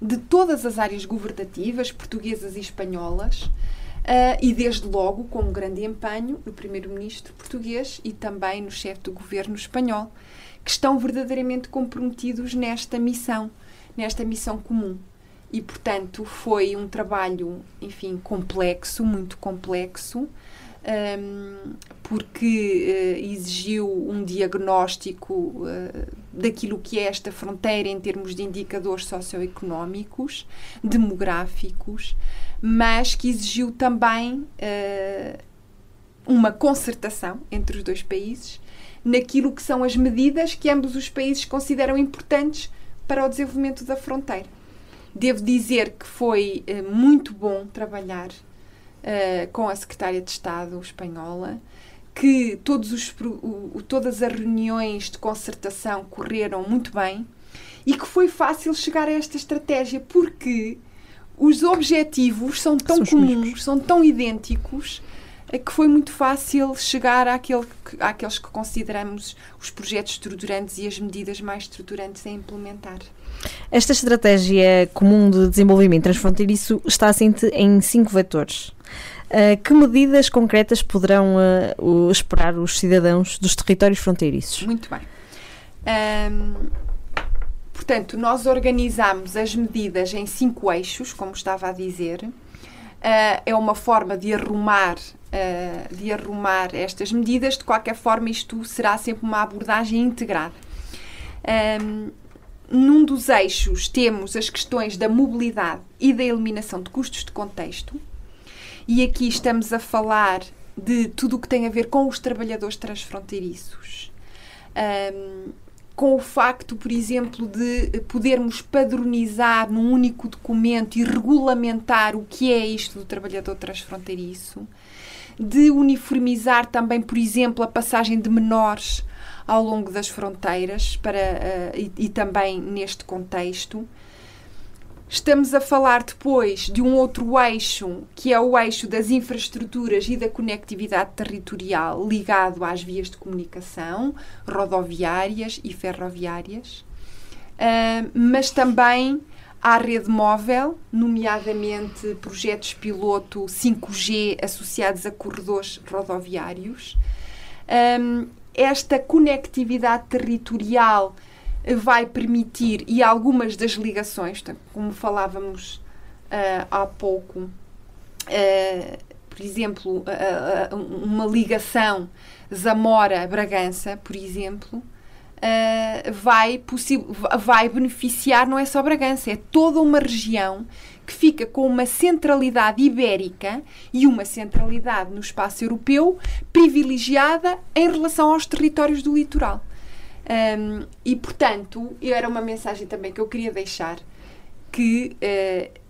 de todas as áreas governativas, portuguesas e espanholas, uh, e desde logo com um grande empenho no primeiro-ministro português e também no chefe do governo espanhol, que estão verdadeiramente comprometidos nesta missão, nesta missão comum. E, portanto, foi um trabalho, enfim, complexo, muito complexo, um, porque uh, exigiu um diagnóstico uh, daquilo que é esta fronteira em termos de indicadores socioeconómicos, demográficos, mas que exigiu também uh, uma concertação entre os dois países naquilo que são as medidas que ambos os países consideram importantes para o desenvolvimento da fronteira. Devo dizer que foi muito bom trabalhar uh, com a secretária de Estado espanhola, que todos os, o, todas as reuniões de concertação correram muito bem e que foi fácil chegar a esta estratégia porque os objetivos são tão são comuns, são tão idênticos eh, que foi muito fácil chegar àquele, àqueles que consideramos os projetos estruturantes e as medidas mais estruturantes a implementar. Esta estratégia comum de desenvolvimento transfronteiriço está assente em cinco vetores. Uh, que medidas concretas poderão uh, esperar os cidadãos dos territórios fronteiriços? Muito bem. Um, portanto, nós organizamos as medidas em cinco eixos, como estava a dizer. Uh, é uma forma de arrumar, de arrumar estas medidas. De qualquer forma, isto será sempre uma abordagem integrada. Um, num dos eixos temos as questões da mobilidade e da eliminação de custos de contexto. E aqui estamos a falar de tudo o que tem a ver com os trabalhadores transfronteiriços. Um, com o facto, por exemplo, de podermos padronizar num único documento e regulamentar o que é isto do trabalhador transfronteiriço, de uniformizar também, por exemplo, a passagem de menores ao longo das fronteiras para, uh, e, e também neste contexto. Estamos a falar depois de um outro eixo, que é o eixo das infraestruturas e da conectividade territorial ligado às vias de comunicação, rodoviárias e ferroviárias, uh, mas também à rede móvel, nomeadamente projetos piloto 5G associados a corredores rodoviários. Um, esta conectividade territorial vai permitir, e algumas das ligações, como falávamos uh, há pouco, uh, por exemplo, uh, uma ligação Zamora-Bragança, por exemplo, vai, vai beneficiar não é só Bragança, é toda uma região que fica com uma centralidade ibérica e uma centralidade no espaço europeu privilegiada em relação aos territórios do litoral. Um, e, portanto, era uma mensagem também que eu queria deixar que uh,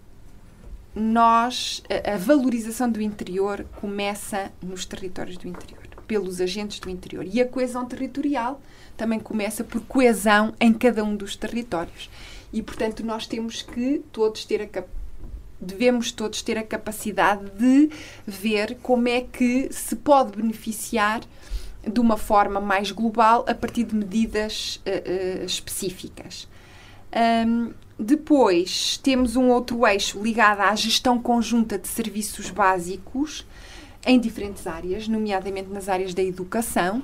nós, a, a valorização do interior começa nos territórios do interior, pelos agentes do interior. E a coesão territorial também começa por coesão em cada um dos territórios. E, portanto, nós temos que todos ter a devemos todos ter a capacidade de ver como é que se pode beneficiar de uma forma mais global a partir de medidas uh, uh, específicas. Um, depois temos um outro eixo ligado à gestão conjunta de serviços básicos em diferentes áreas, nomeadamente nas áreas da educação.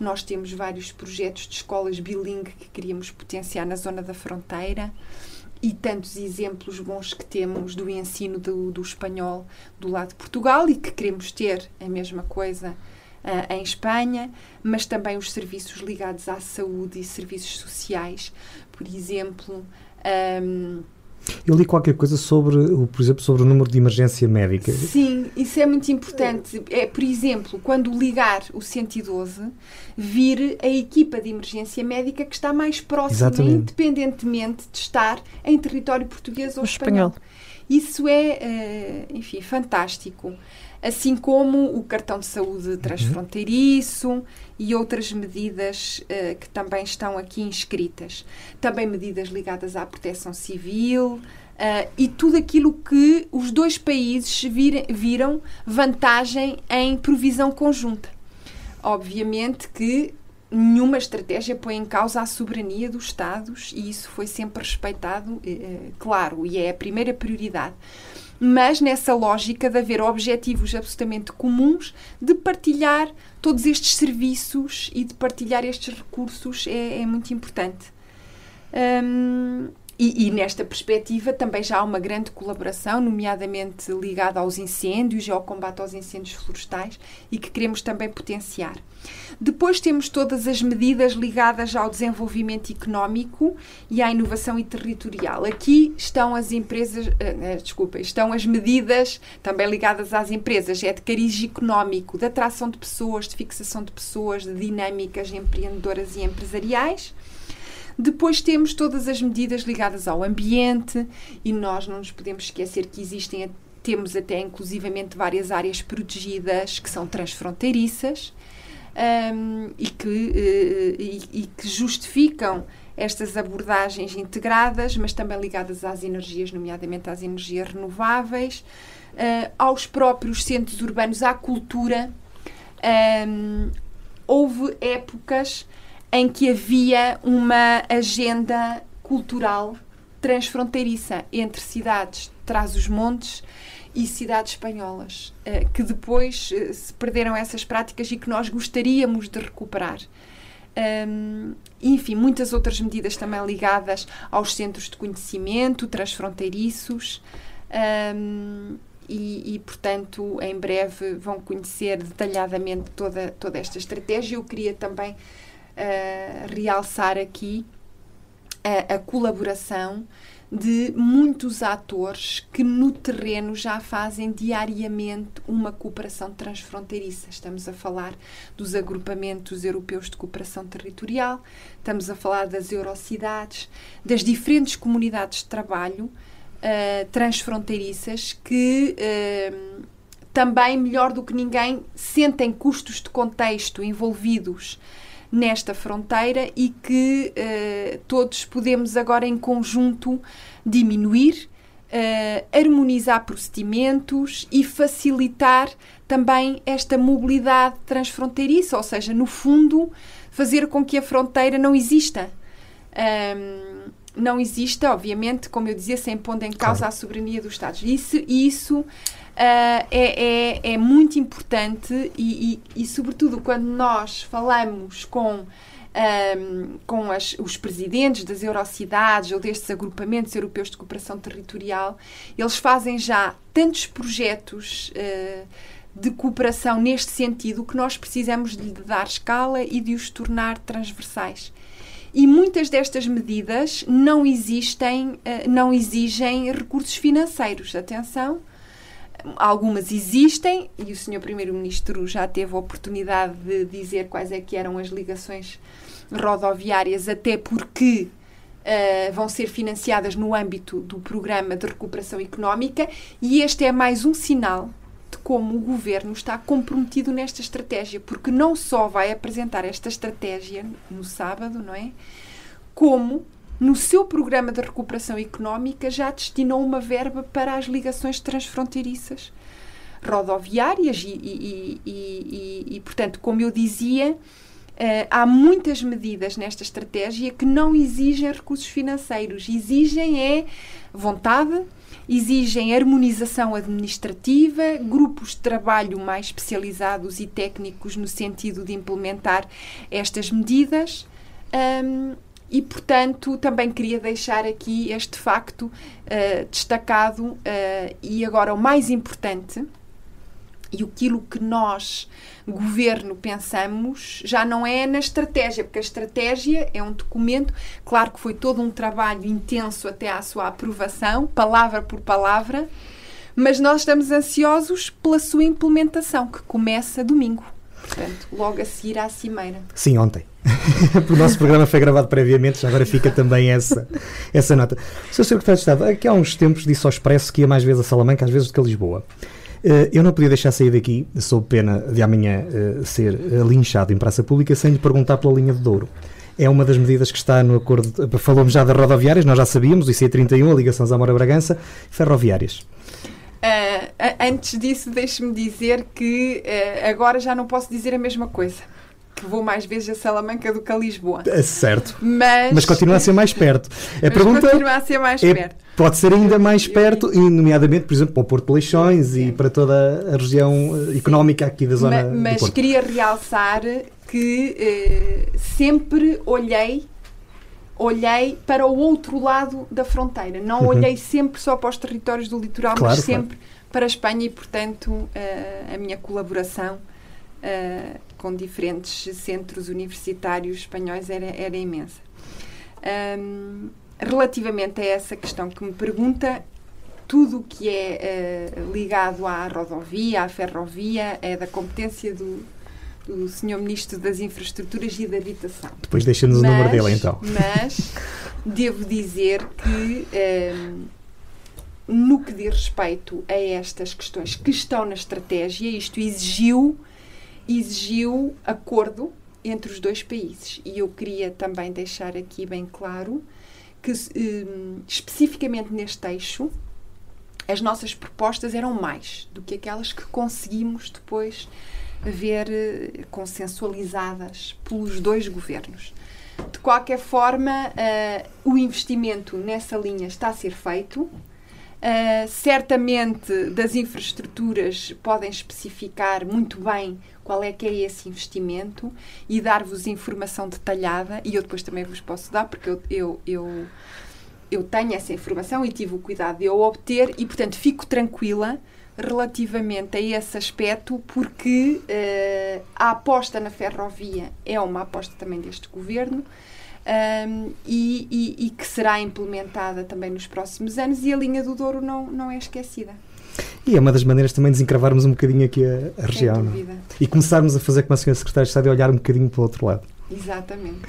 Nós temos vários projetos de escolas bilingue que queríamos potenciar na zona da fronteira e tantos exemplos bons que temos do ensino do, do espanhol do lado de Portugal e que queremos ter a mesma coisa uh, em Espanha, mas também os serviços ligados à saúde e serviços sociais, por exemplo. Um, Eu li qualquer coisa sobre, por exemplo, sobre o número de emergência médica. Sim, isso é muito importante. É, por exemplo, quando ligar o 112, vir a equipa de emergência médica que está mais próxima, Exatamente. independentemente de estar em território português ou O espanhol. espanhol. Isso é, eh, enfim, fantástico. Assim como o cartão de saúde transfronteiriço e outras medidas eh, que também estão aqui inscritas. Também medidas ligadas à proteção civil eh, e tudo aquilo que os dois países virem- viram vantagem em provisão conjunta. Obviamente que nenhuma estratégia põe em causa a soberania dos Estados e isso foi sempre respeitado, eh, claro, e é a primeira prioridade. Mas nessa lógica de haver objetivos absolutamente comuns, de partilhar todos estes serviços e de partilhar estes recursos é, é muito importante. Hum, e, e nesta perspectiva também já há uma grande colaboração, nomeadamente ligada aos incêndios e ao combate aos incêndios florestais, e que queremos também potenciar. Depois temos todas as medidas ligadas ao desenvolvimento económico e à inovação e territorial. Aqui estão as empresas, eh, eh, desculpa, estão as medidas também ligadas às empresas, é de cariz económico, de atração de pessoas, de fixação de pessoas, de dinâmicas empreendedoras e empresariais. Depois temos todas as medidas ligadas ao ambiente e nós não nos podemos esquecer que existem, temos até inclusivamente várias áreas protegidas que são transfronteiriças hum, e, que, eh, e, e que justificam estas abordagens integradas, mas também ligadas às energias, nomeadamente às energias renováveis, eh, aos próprios centros urbanos, à cultura. Hum, houve épocas em que havia uma agenda cultural transfronteiriça entre cidades de Trás-os-Montes e cidades espanholas, eh, que depois eh, se perderam essas práticas e que nós gostaríamos de recuperar. Um, enfim, muitas outras medidas também ligadas aos centros de conhecimento transfronteiriços. Um, e, e, portanto, em breve vão conhecer detalhadamente toda, toda esta estratégia. Eu queria também uh, realçar aqui a, a colaboração de muitos atores que no terreno já fazem diariamente uma cooperação transfronteiriça. Estamos a falar dos agrupamentos europeus de cooperação territorial, estamos a falar das eurocidades, das diferentes comunidades de trabalho uh, transfronteiriças que uh, também, melhor do que ninguém, sentem custos de contexto envolvidos nesta fronteira e que uh, todos podemos agora em conjunto diminuir, uh, harmonizar procedimentos e facilitar também esta mobilidade transfronteiriça, ou seja, no fundo, fazer com que a fronteira não exista. Um, não exista, obviamente, como eu dizia, sem pondo em causa claro. a soberania dos Estados. Isso, isso é, é, é, muito importante e, e, e, sobretudo, quando nós falamos com, um, com as, os presidentes das eurocidades ou destes agrupamentos europeus de cooperação territorial, eles fazem já tantos projetos uh, de cooperação neste sentido que nós precisamos de dar escala e de os tornar transversais. E muitas destas medidas não existem, uh, não exigem recursos financeiros. Atenção, algumas existem e o Sr. Primeiro-Ministro já teve a oportunidade de dizer quais é que eram as ligações rodoviárias, até porque uh, vão ser financiadas no âmbito do Programa de Recuperação Económica e este é mais um sinal de como o Governo está comprometido nesta estratégia, porque não só vai apresentar esta estratégia no sábado, não é? Como no seu programa de recuperação económica já destinou uma verba para as ligações transfronteiriças rodoviárias e, e, e, e portanto, como eu dizia, Uh, há muitas medidas nesta estratégia que não exigem recursos financeiros, exigem é vontade, exigem harmonização administrativa, grupos de trabalho mais especializados e técnicos no sentido de implementar estas medidas. Um, e, portanto, também queria deixar aqui este facto uh, destacado uh, e agora o mais importante, E aquilo que nós, governo, pensamos já não é na estratégia, porque a estratégia é um documento, claro que foi todo um trabalho intenso até à sua aprovação, palavra por palavra, mas nós estamos ansiosos pela sua implementação, que começa domingo. Portanto, logo a seguir à cimeira. Sim, ontem. o nosso programa foi gravado previamente, já agora fica também essa, essa nota. Sr. Secretário de Estado, aqui há uns tempos disse ao Expresso que ia mais vezes a Salamanca, às vezes, do que a Lisboa. Eh, eu não podia deixar sair daqui, sob pena de amanhã uh, ser linchado em praça pública, sem lhe perguntar pela linha de Douro. É uma das medidas que está no acordo. Falamos já das rodoviárias, nós já sabíamos, o IC31, a ligação Zamora-Bragança, ferroviárias. Uh, antes disso, deixe-me dizer que uh, agora já não posso dizer a mesma coisa. Que vou mais vezes a Salamanca do que a Lisboa. É certo. Mas, mas continua a ser mais perto. A pergunta continua a ser mais é, perto. Pode ser ainda mais perto, e nomeadamente, por exemplo, para o Porto de Leixões e para toda a região eh, económica aqui da zona. Mas, mas queria realçar que eh, sempre olhei olhei para o outro lado da fronteira. Não uhum. olhei sempre só para os territórios do litoral, claro, mas sempre claro. para a Espanha e, portanto, uh, a minha colaboração uh, com diferentes centros universitários espanhóis era, era imensa. Um, relativamente a essa questão que me pergunta, tudo o que é uh, ligado à rodovia, à ferrovia, é da competência do, do Sr. Ministro das Infraestruturas e da Habitação. Depois deixa-nos o número dele, então. Mas devo dizer que, um, ehm, no que diz respeito a estas questões que estão na estratégia, isto exigiu, exigiu acordo entre os dois países. E eu queria também deixar aqui bem claro que, um, ehm, especificamente neste eixo, as nossas propostas eram mais do que aquelas que conseguimos depois ver eh, consensualizadas pelos dois governos. De qualquer forma, uh, o investimento nessa linha está a ser feito. Uh, certamente das infraestruturas podem especificar muito bem qual é que é esse investimento e dar-vos informação detalhada e eu depois também vos posso dar porque eu, eu, eu, eu tenho essa informação e tive o cuidado de eu obter e portanto fico tranquila relativamente a esse aspecto, porque uh, a aposta na ferrovia é uma aposta também deste governo. Um, ehm, e, e, e, que será implementada também nos próximos anos e a linha do Douro não, não é esquecida. E é uma das maneiras também de desencravarmos um bocadinho aqui a, a região. É? E começarmos a fazer como a senhora Secretária de Estado e olhar um bocadinho para o outro lado. Exatamente.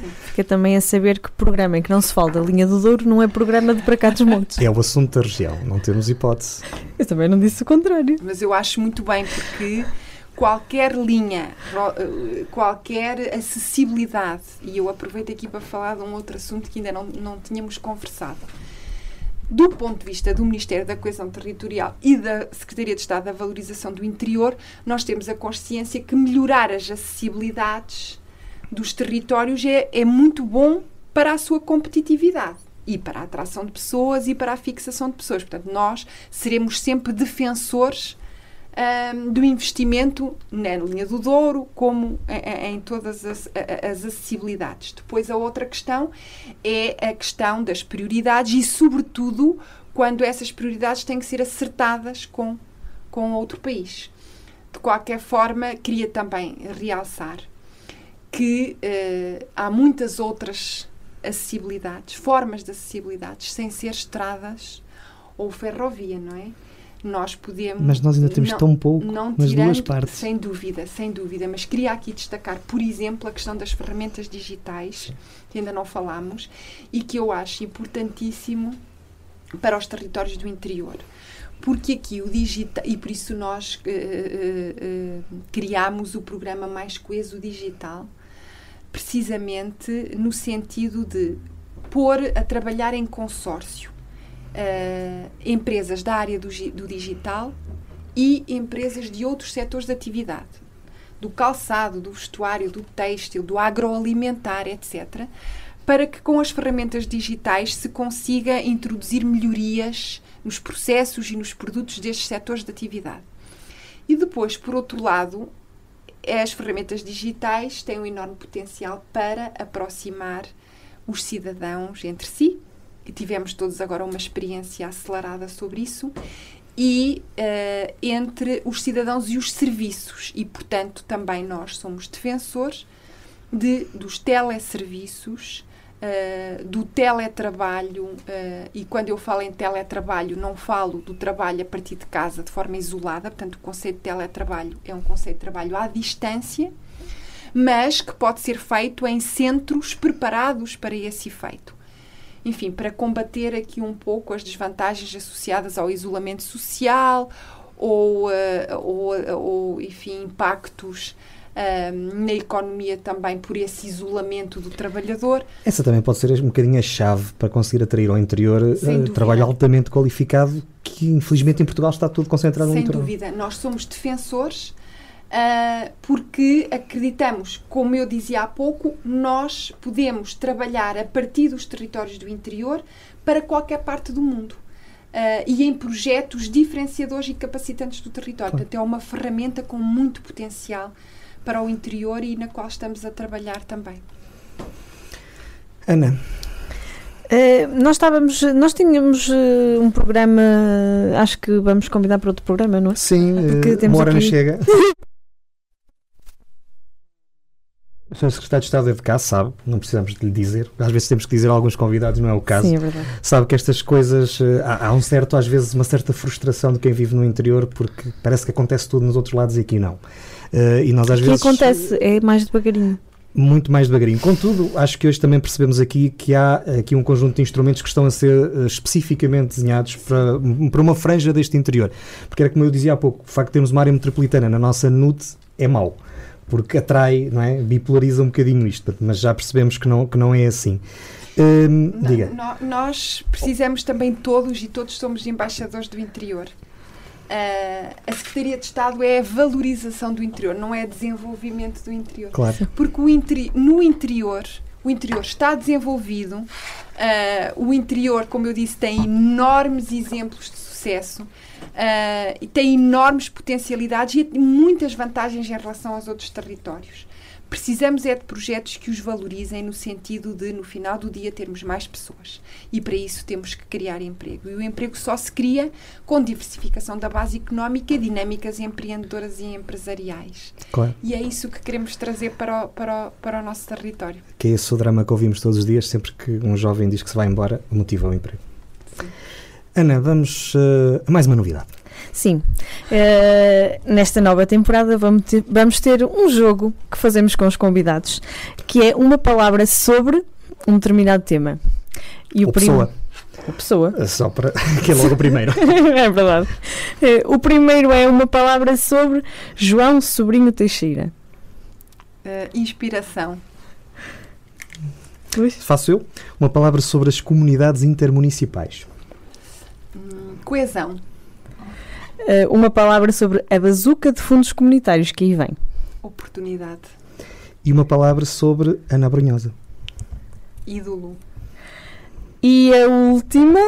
Sim. Fica também a saber que programa em que não se fala da linha do Douro não é programa de para cá dos montes. É o assunto da região, não temos hipótese. Eu também não disse o contrário. Mas eu acho muito bem porque qualquer linha, qualquer acessibilidade, e eu aproveito aqui para falar de um outro assunto que ainda não, não tínhamos conversado. Do ponto de vista do Ministério da Coesão Territorial e da Secretaria de Estado da Valorização do Interior, nós temos a consciência que melhorar as acessibilidades dos territórios é, é muito bom para a sua competitividade e para a atração de pessoas e para a fixação de pessoas. Portanto, nós seremos sempre defensores um, do investimento na linha do Douro, como em, em todas as, as, acessibilidades. Depois, a outra questão é a questão das prioridades e, sobretudo, quando essas prioridades têm que ser acertadas com, com outro país. De qualquer forma, queria também realçar que uh, há muitas outras acessibilidades, formas de acessibilidades, sem ser estradas ou ferrovia, não é? Nós podemos. Mas nós ainda temos não, tão pouco não nas tirando, duas partes. Sem dúvida, sem dúvida. Mas queria aqui destacar, por exemplo, a questão das ferramentas digitais, que ainda não falámos, e que eu acho importantíssimo para os territórios do interior porque aqui o digital, e por isso nós uh, uh, uh, criámos o programa Mais Coeso Digital, precisamente no sentido de pôr a trabalhar em consórcio uh, empresas da área do, do digital e empresas de outros setores de atividade, do calçado, do vestuário, do têxtil, do agroalimentar, etc., para que com as ferramentas digitais se consiga introduzir melhorias nos processos e nos produtos destes setores de atividade. E depois, por outro lado, as ferramentas digitais têm um enorme potencial para aproximar os cidadãos entre si. E tivemos todos agora uma experiência acelerada sobre isso. e uh, entre os cidadãos e os serviços. E, portanto, também nós somos defensores de, dos teleserviços, uh, do teletrabalho. Uh, e quando eu falo em teletrabalho, não falo do trabalho a partir de casa de forma isolada. Portanto, o conceito de teletrabalho é um conceito de trabalho à distância, mas que pode ser feito em centros preparados para esse efeito enfim, para combater aqui um pouco as desvantagens associadas ao isolamento social ou, uh, ou, ou, enfim, impactos na economia também por esse isolamento do trabalhador. Essa também pode ser um bocadinho a chave para conseguir atrair ao interior uh, trabalho altamente qualificado que infelizmente em Portugal está tudo concentrado Sem no. Sem dúvida. Nós somos defensores Uh, porque acreditamos, como eu dizia há pouco, nós podemos trabalhar a partir dos territórios do interior para qualquer parte do mundo. Uh, e em projetos diferenciadores e capacitantes do território. Claro. Portanto, é uma ferramenta com muito potencial para o interior e na qual estamos a trabalhar também. Ana. Uh, nós estávamos, nós tínhamos uh, um programa, acho que vamos convidar para outro programa, não é? Sim, Porque temos uma hora aqui... não chega. O Sr. Secretário de Estado é de cá, sabe, não precisamos de lhe dizer. Às vezes temos que dizer a alguns convidados, não é o caso. Sim, é verdade. Sabe que estas coisas, eh, há, há, um certo, às vezes, uma certa frustração de quem vive no interior, porque parece que acontece tudo nos outros lados e aqui não. Uh, e nós às aqui vezes. acontece, é mais devagarinho. Muito mais devagarinho. Contudo, acho que hoje também percebemos aqui que há aqui um conjunto de instrumentos que estão a ser uh, especificamente desenhados para, para uma franja deste interior. Porque era como eu dizia há pouco, o facto de termos uma área metropolitana na nossa NUT é mau porque atrai, não é? bipolariza um bocadinho isto, mas já percebemos que não, que não é assim. Hum, diga. nós precisamos também todos, e todos somos embaixadores do interior. Uh, a Secretaria de Estado é a valorização do interior, não é desenvolvimento do interior. Claro. Porque o interi no interior, o interior está desenvolvido, uh, o interior, como eu disse, tem enormes exemplos de sucesso uh, e tem enormes potencialidades e muitas vantagens em relação aos outros territórios. Precisamos é de projetos que os valorizem no sentido de, no final do dia, termos mais pessoas. E para isso temos que criar emprego. E o emprego só se cria com diversificação da base económica, dinâmicas empreendedoras e empresariais. Claro. E é isso que queremos trazer para o, para o, para o nosso território. Que é esse o drama que ouvimos todos os dias, sempre que um jovem diz que se vai embora, motiva o emprego. Sim. Ana, vamos uh, a mais uma novidade. Sim. Uh, nesta nova temporada vamos ter, vamos ter um jogo que fazemos com os convidados, que é uma palavra sobre um determinado tema. E o pessoa. A pessoa. Eh, só para. que é logo o primeiro. é verdade. Uh, o primeiro é uma palavra sobre João Sobrinho Teixeira. inspiração. Pois. Faço eu. Uma palavra sobre as comunidades intermunicipais. Hum, coesão. Uh, uma palavra sobre a bazuca de fundos comunitários que aí vem. Oportunidade. E uma palavra sobre Ana Brunhosa. Ídolo. E a última,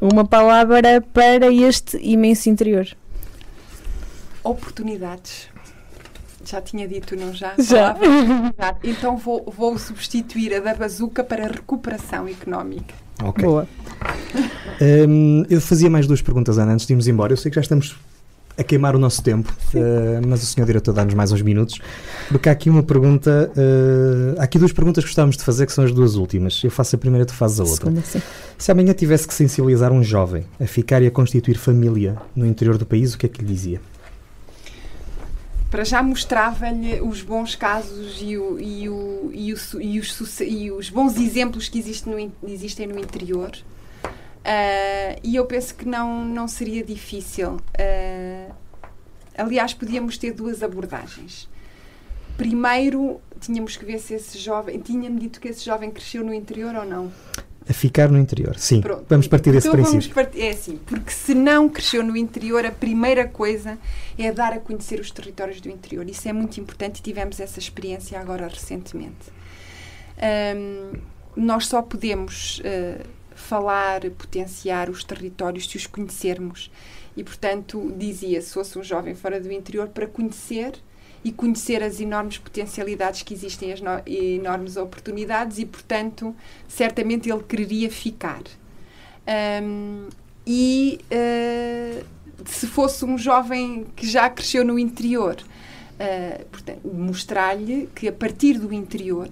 uma palavra para este imenso interior. Oportunidades. Já tinha dito, não já? Já. Então vou, vou substituir a da bazuca para recuperação económica. Ok. Boa. Um, eu fazia mais duas perguntas, Ana, antes de irmos embora. Eu sei que já estamos a queimar o nosso tempo, uh, mas o senhor diretor dá-nos mais uns minutos, porque há aqui uma pergunta, uh, há aqui duas perguntas que gostávamos de fazer, que são as duas últimas. Eu faço a primeira, tu fazes a outra. Segunda, sim. Se amanhã tivesse que sensibilizar um jovem a ficar e a constituir família no interior do país, o que é que lhe dizia? Para já mostrava-lhe os bons casos e, o, e, o, e, o, e, os, e os bons exemplos que existem no, existem no interior. Uh, e eu penso que não, não seria difícil. Uh, aliás, podíamos ter duas abordagens. Primeiro, tínhamos que ver se esse jovem. Tinha-me dito que esse jovem cresceu no interior ou não a ficar no interior. Sim, Pronto. vamos partir desse então princípio. Part... É assim, porque se não cresceu no interior, a primeira coisa é dar a conhecer os territórios do interior. Isso é muito importante e tivemos essa experiência agora recentemente. Um, nós só podemos uh, falar, potenciar os territórios se os conhecermos. E, portanto, dizia, se fosse um jovem fora do interior, para conhecer e conhecer as enormes potencialidades que existem, as enormes oportunidades e, portanto, certamente ele quereria ficar. Um, e uh, se fosse um jovem que já cresceu no interior. Uh, mostrar-lhe que a partir do interior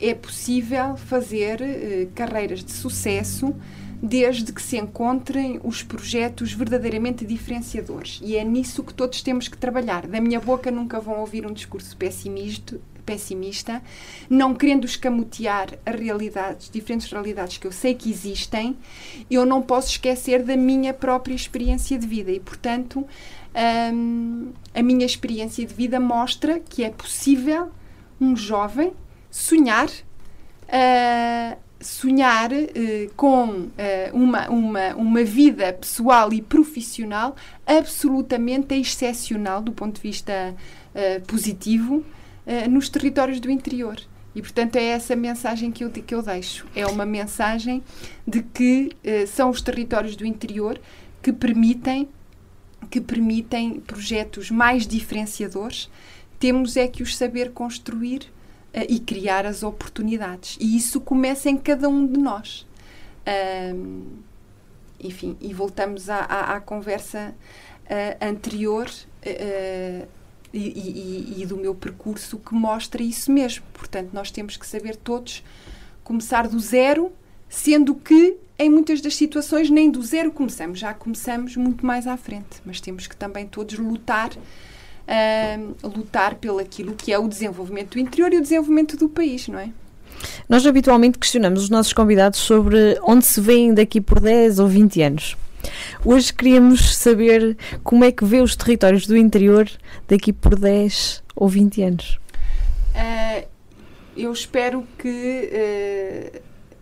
é possível fazer uh, carreiras de sucesso desde que se encontrem os projetos verdadeiramente diferenciadores. E é nisso que todos temos que trabalhar. Da minha boca nunca vão ouvir um discurso pessimista, pessimista não querendo escamotear as realidades, diferentes realidades que eu sei que existem, eu não posso esquecer da minha própria experiência de vida e, portanto, hum, a minha experiência de vida mostra que é possível um jovem sonhar. Uh, sonhar uh, com uh, uma, uma, uma vida pessoal e profissional absolutamente excepcional do ponto de vista uh, positivo nos territórios do interior. E, portanto, é essa mensagem que eu, que eu deixo. É uma mensagem de que são os territórios do interior que permitem, que permitem projetos mais diferenciadores. Temos é que os saber construir uh, e criar as oportunidades. E isso começa em cada um de nós. Um, enfim, e voltamos à, à, à conversa uh, anterior uh, e, e, e, do meu percurso que mostra isso mesmo. Portanto, nós temos que saber todos começar do zero, sendo que em muitas das situações nem do zero começamos, já começamos muito mais à frente, mas temos que também todos lutar uh, lutar pelo aquilo que é o desenvolvimento do interior e o desenvolvimento do país, não é? Nós habitualmente questionamos os nossos convidados sobre onde se veem daqui por 10 ou 20 anos. Hoje queríamos saber como é que vê os territórios do interior daqui por 10 ou 20 anos. Uh, eu espero que uh,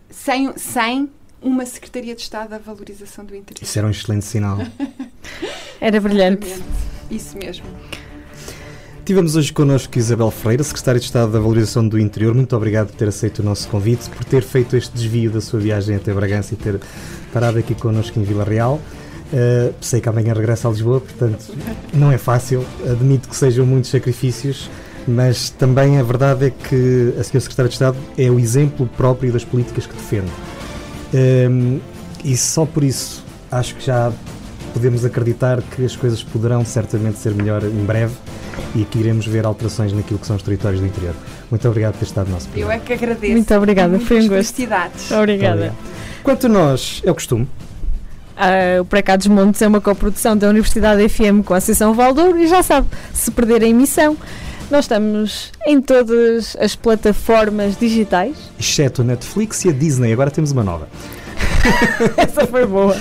sem, sem uma Secretaria de Estado da Valorização do Interior. Isso era um excelente sinal. era brilhante. Isso mesmo. Tivemos hoje connosco Isabel Freire, Secretária de Estado da Valorização do Interior. Muito obrigado por ter aceito o nosso convite, por ter feito este desvio da sua viagem até Bragança e ter parado aqui connosco em Vila Real. Uh, sei que amanhã regressa a Lisboa, portanto não é fácil. Admito que sejam muitos sacrifícios, mas também a verdade é que a Sra. Secretária de Estado é o exemplo próprio das políticas que defende. Um, e só por isso acho que já podemos acreditar que as coisas poderão certamente ser melhor em breve e que iremos ver alterações naquilo que são os territórios do interior. Muito obrigado por ter estado no nosso programa. Eu é que agradeço. Muito obrigada, foi um gosto. Felicidades. Obrigada. Quanto a nós, é o costume. Uh, o Para Cá dos Montes é uma coprodução da Universidade FM com a Associação Valdouro e já sabe, se perder a emissão, nós estamos em todas as plataformas digitais. Exceto a Netflix e a Disney, agora temos uma nova. Essa foi boa.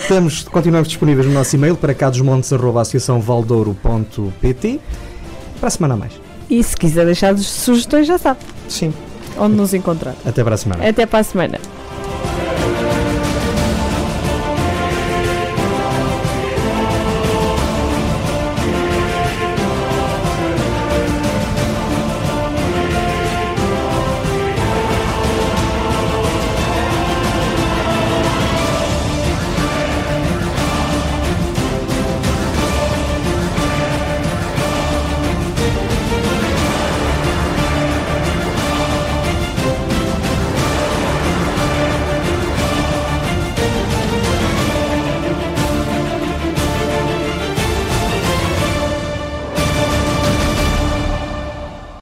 Estamos, continuamos disponíveis no nosso e-mail para cadosmontes.associaçãovaldouro.pt para a semana a mais. E se quiser deixar sugestões, já sabe. Sim. Onde nos encontrar. Até para a semana. Até para a semana.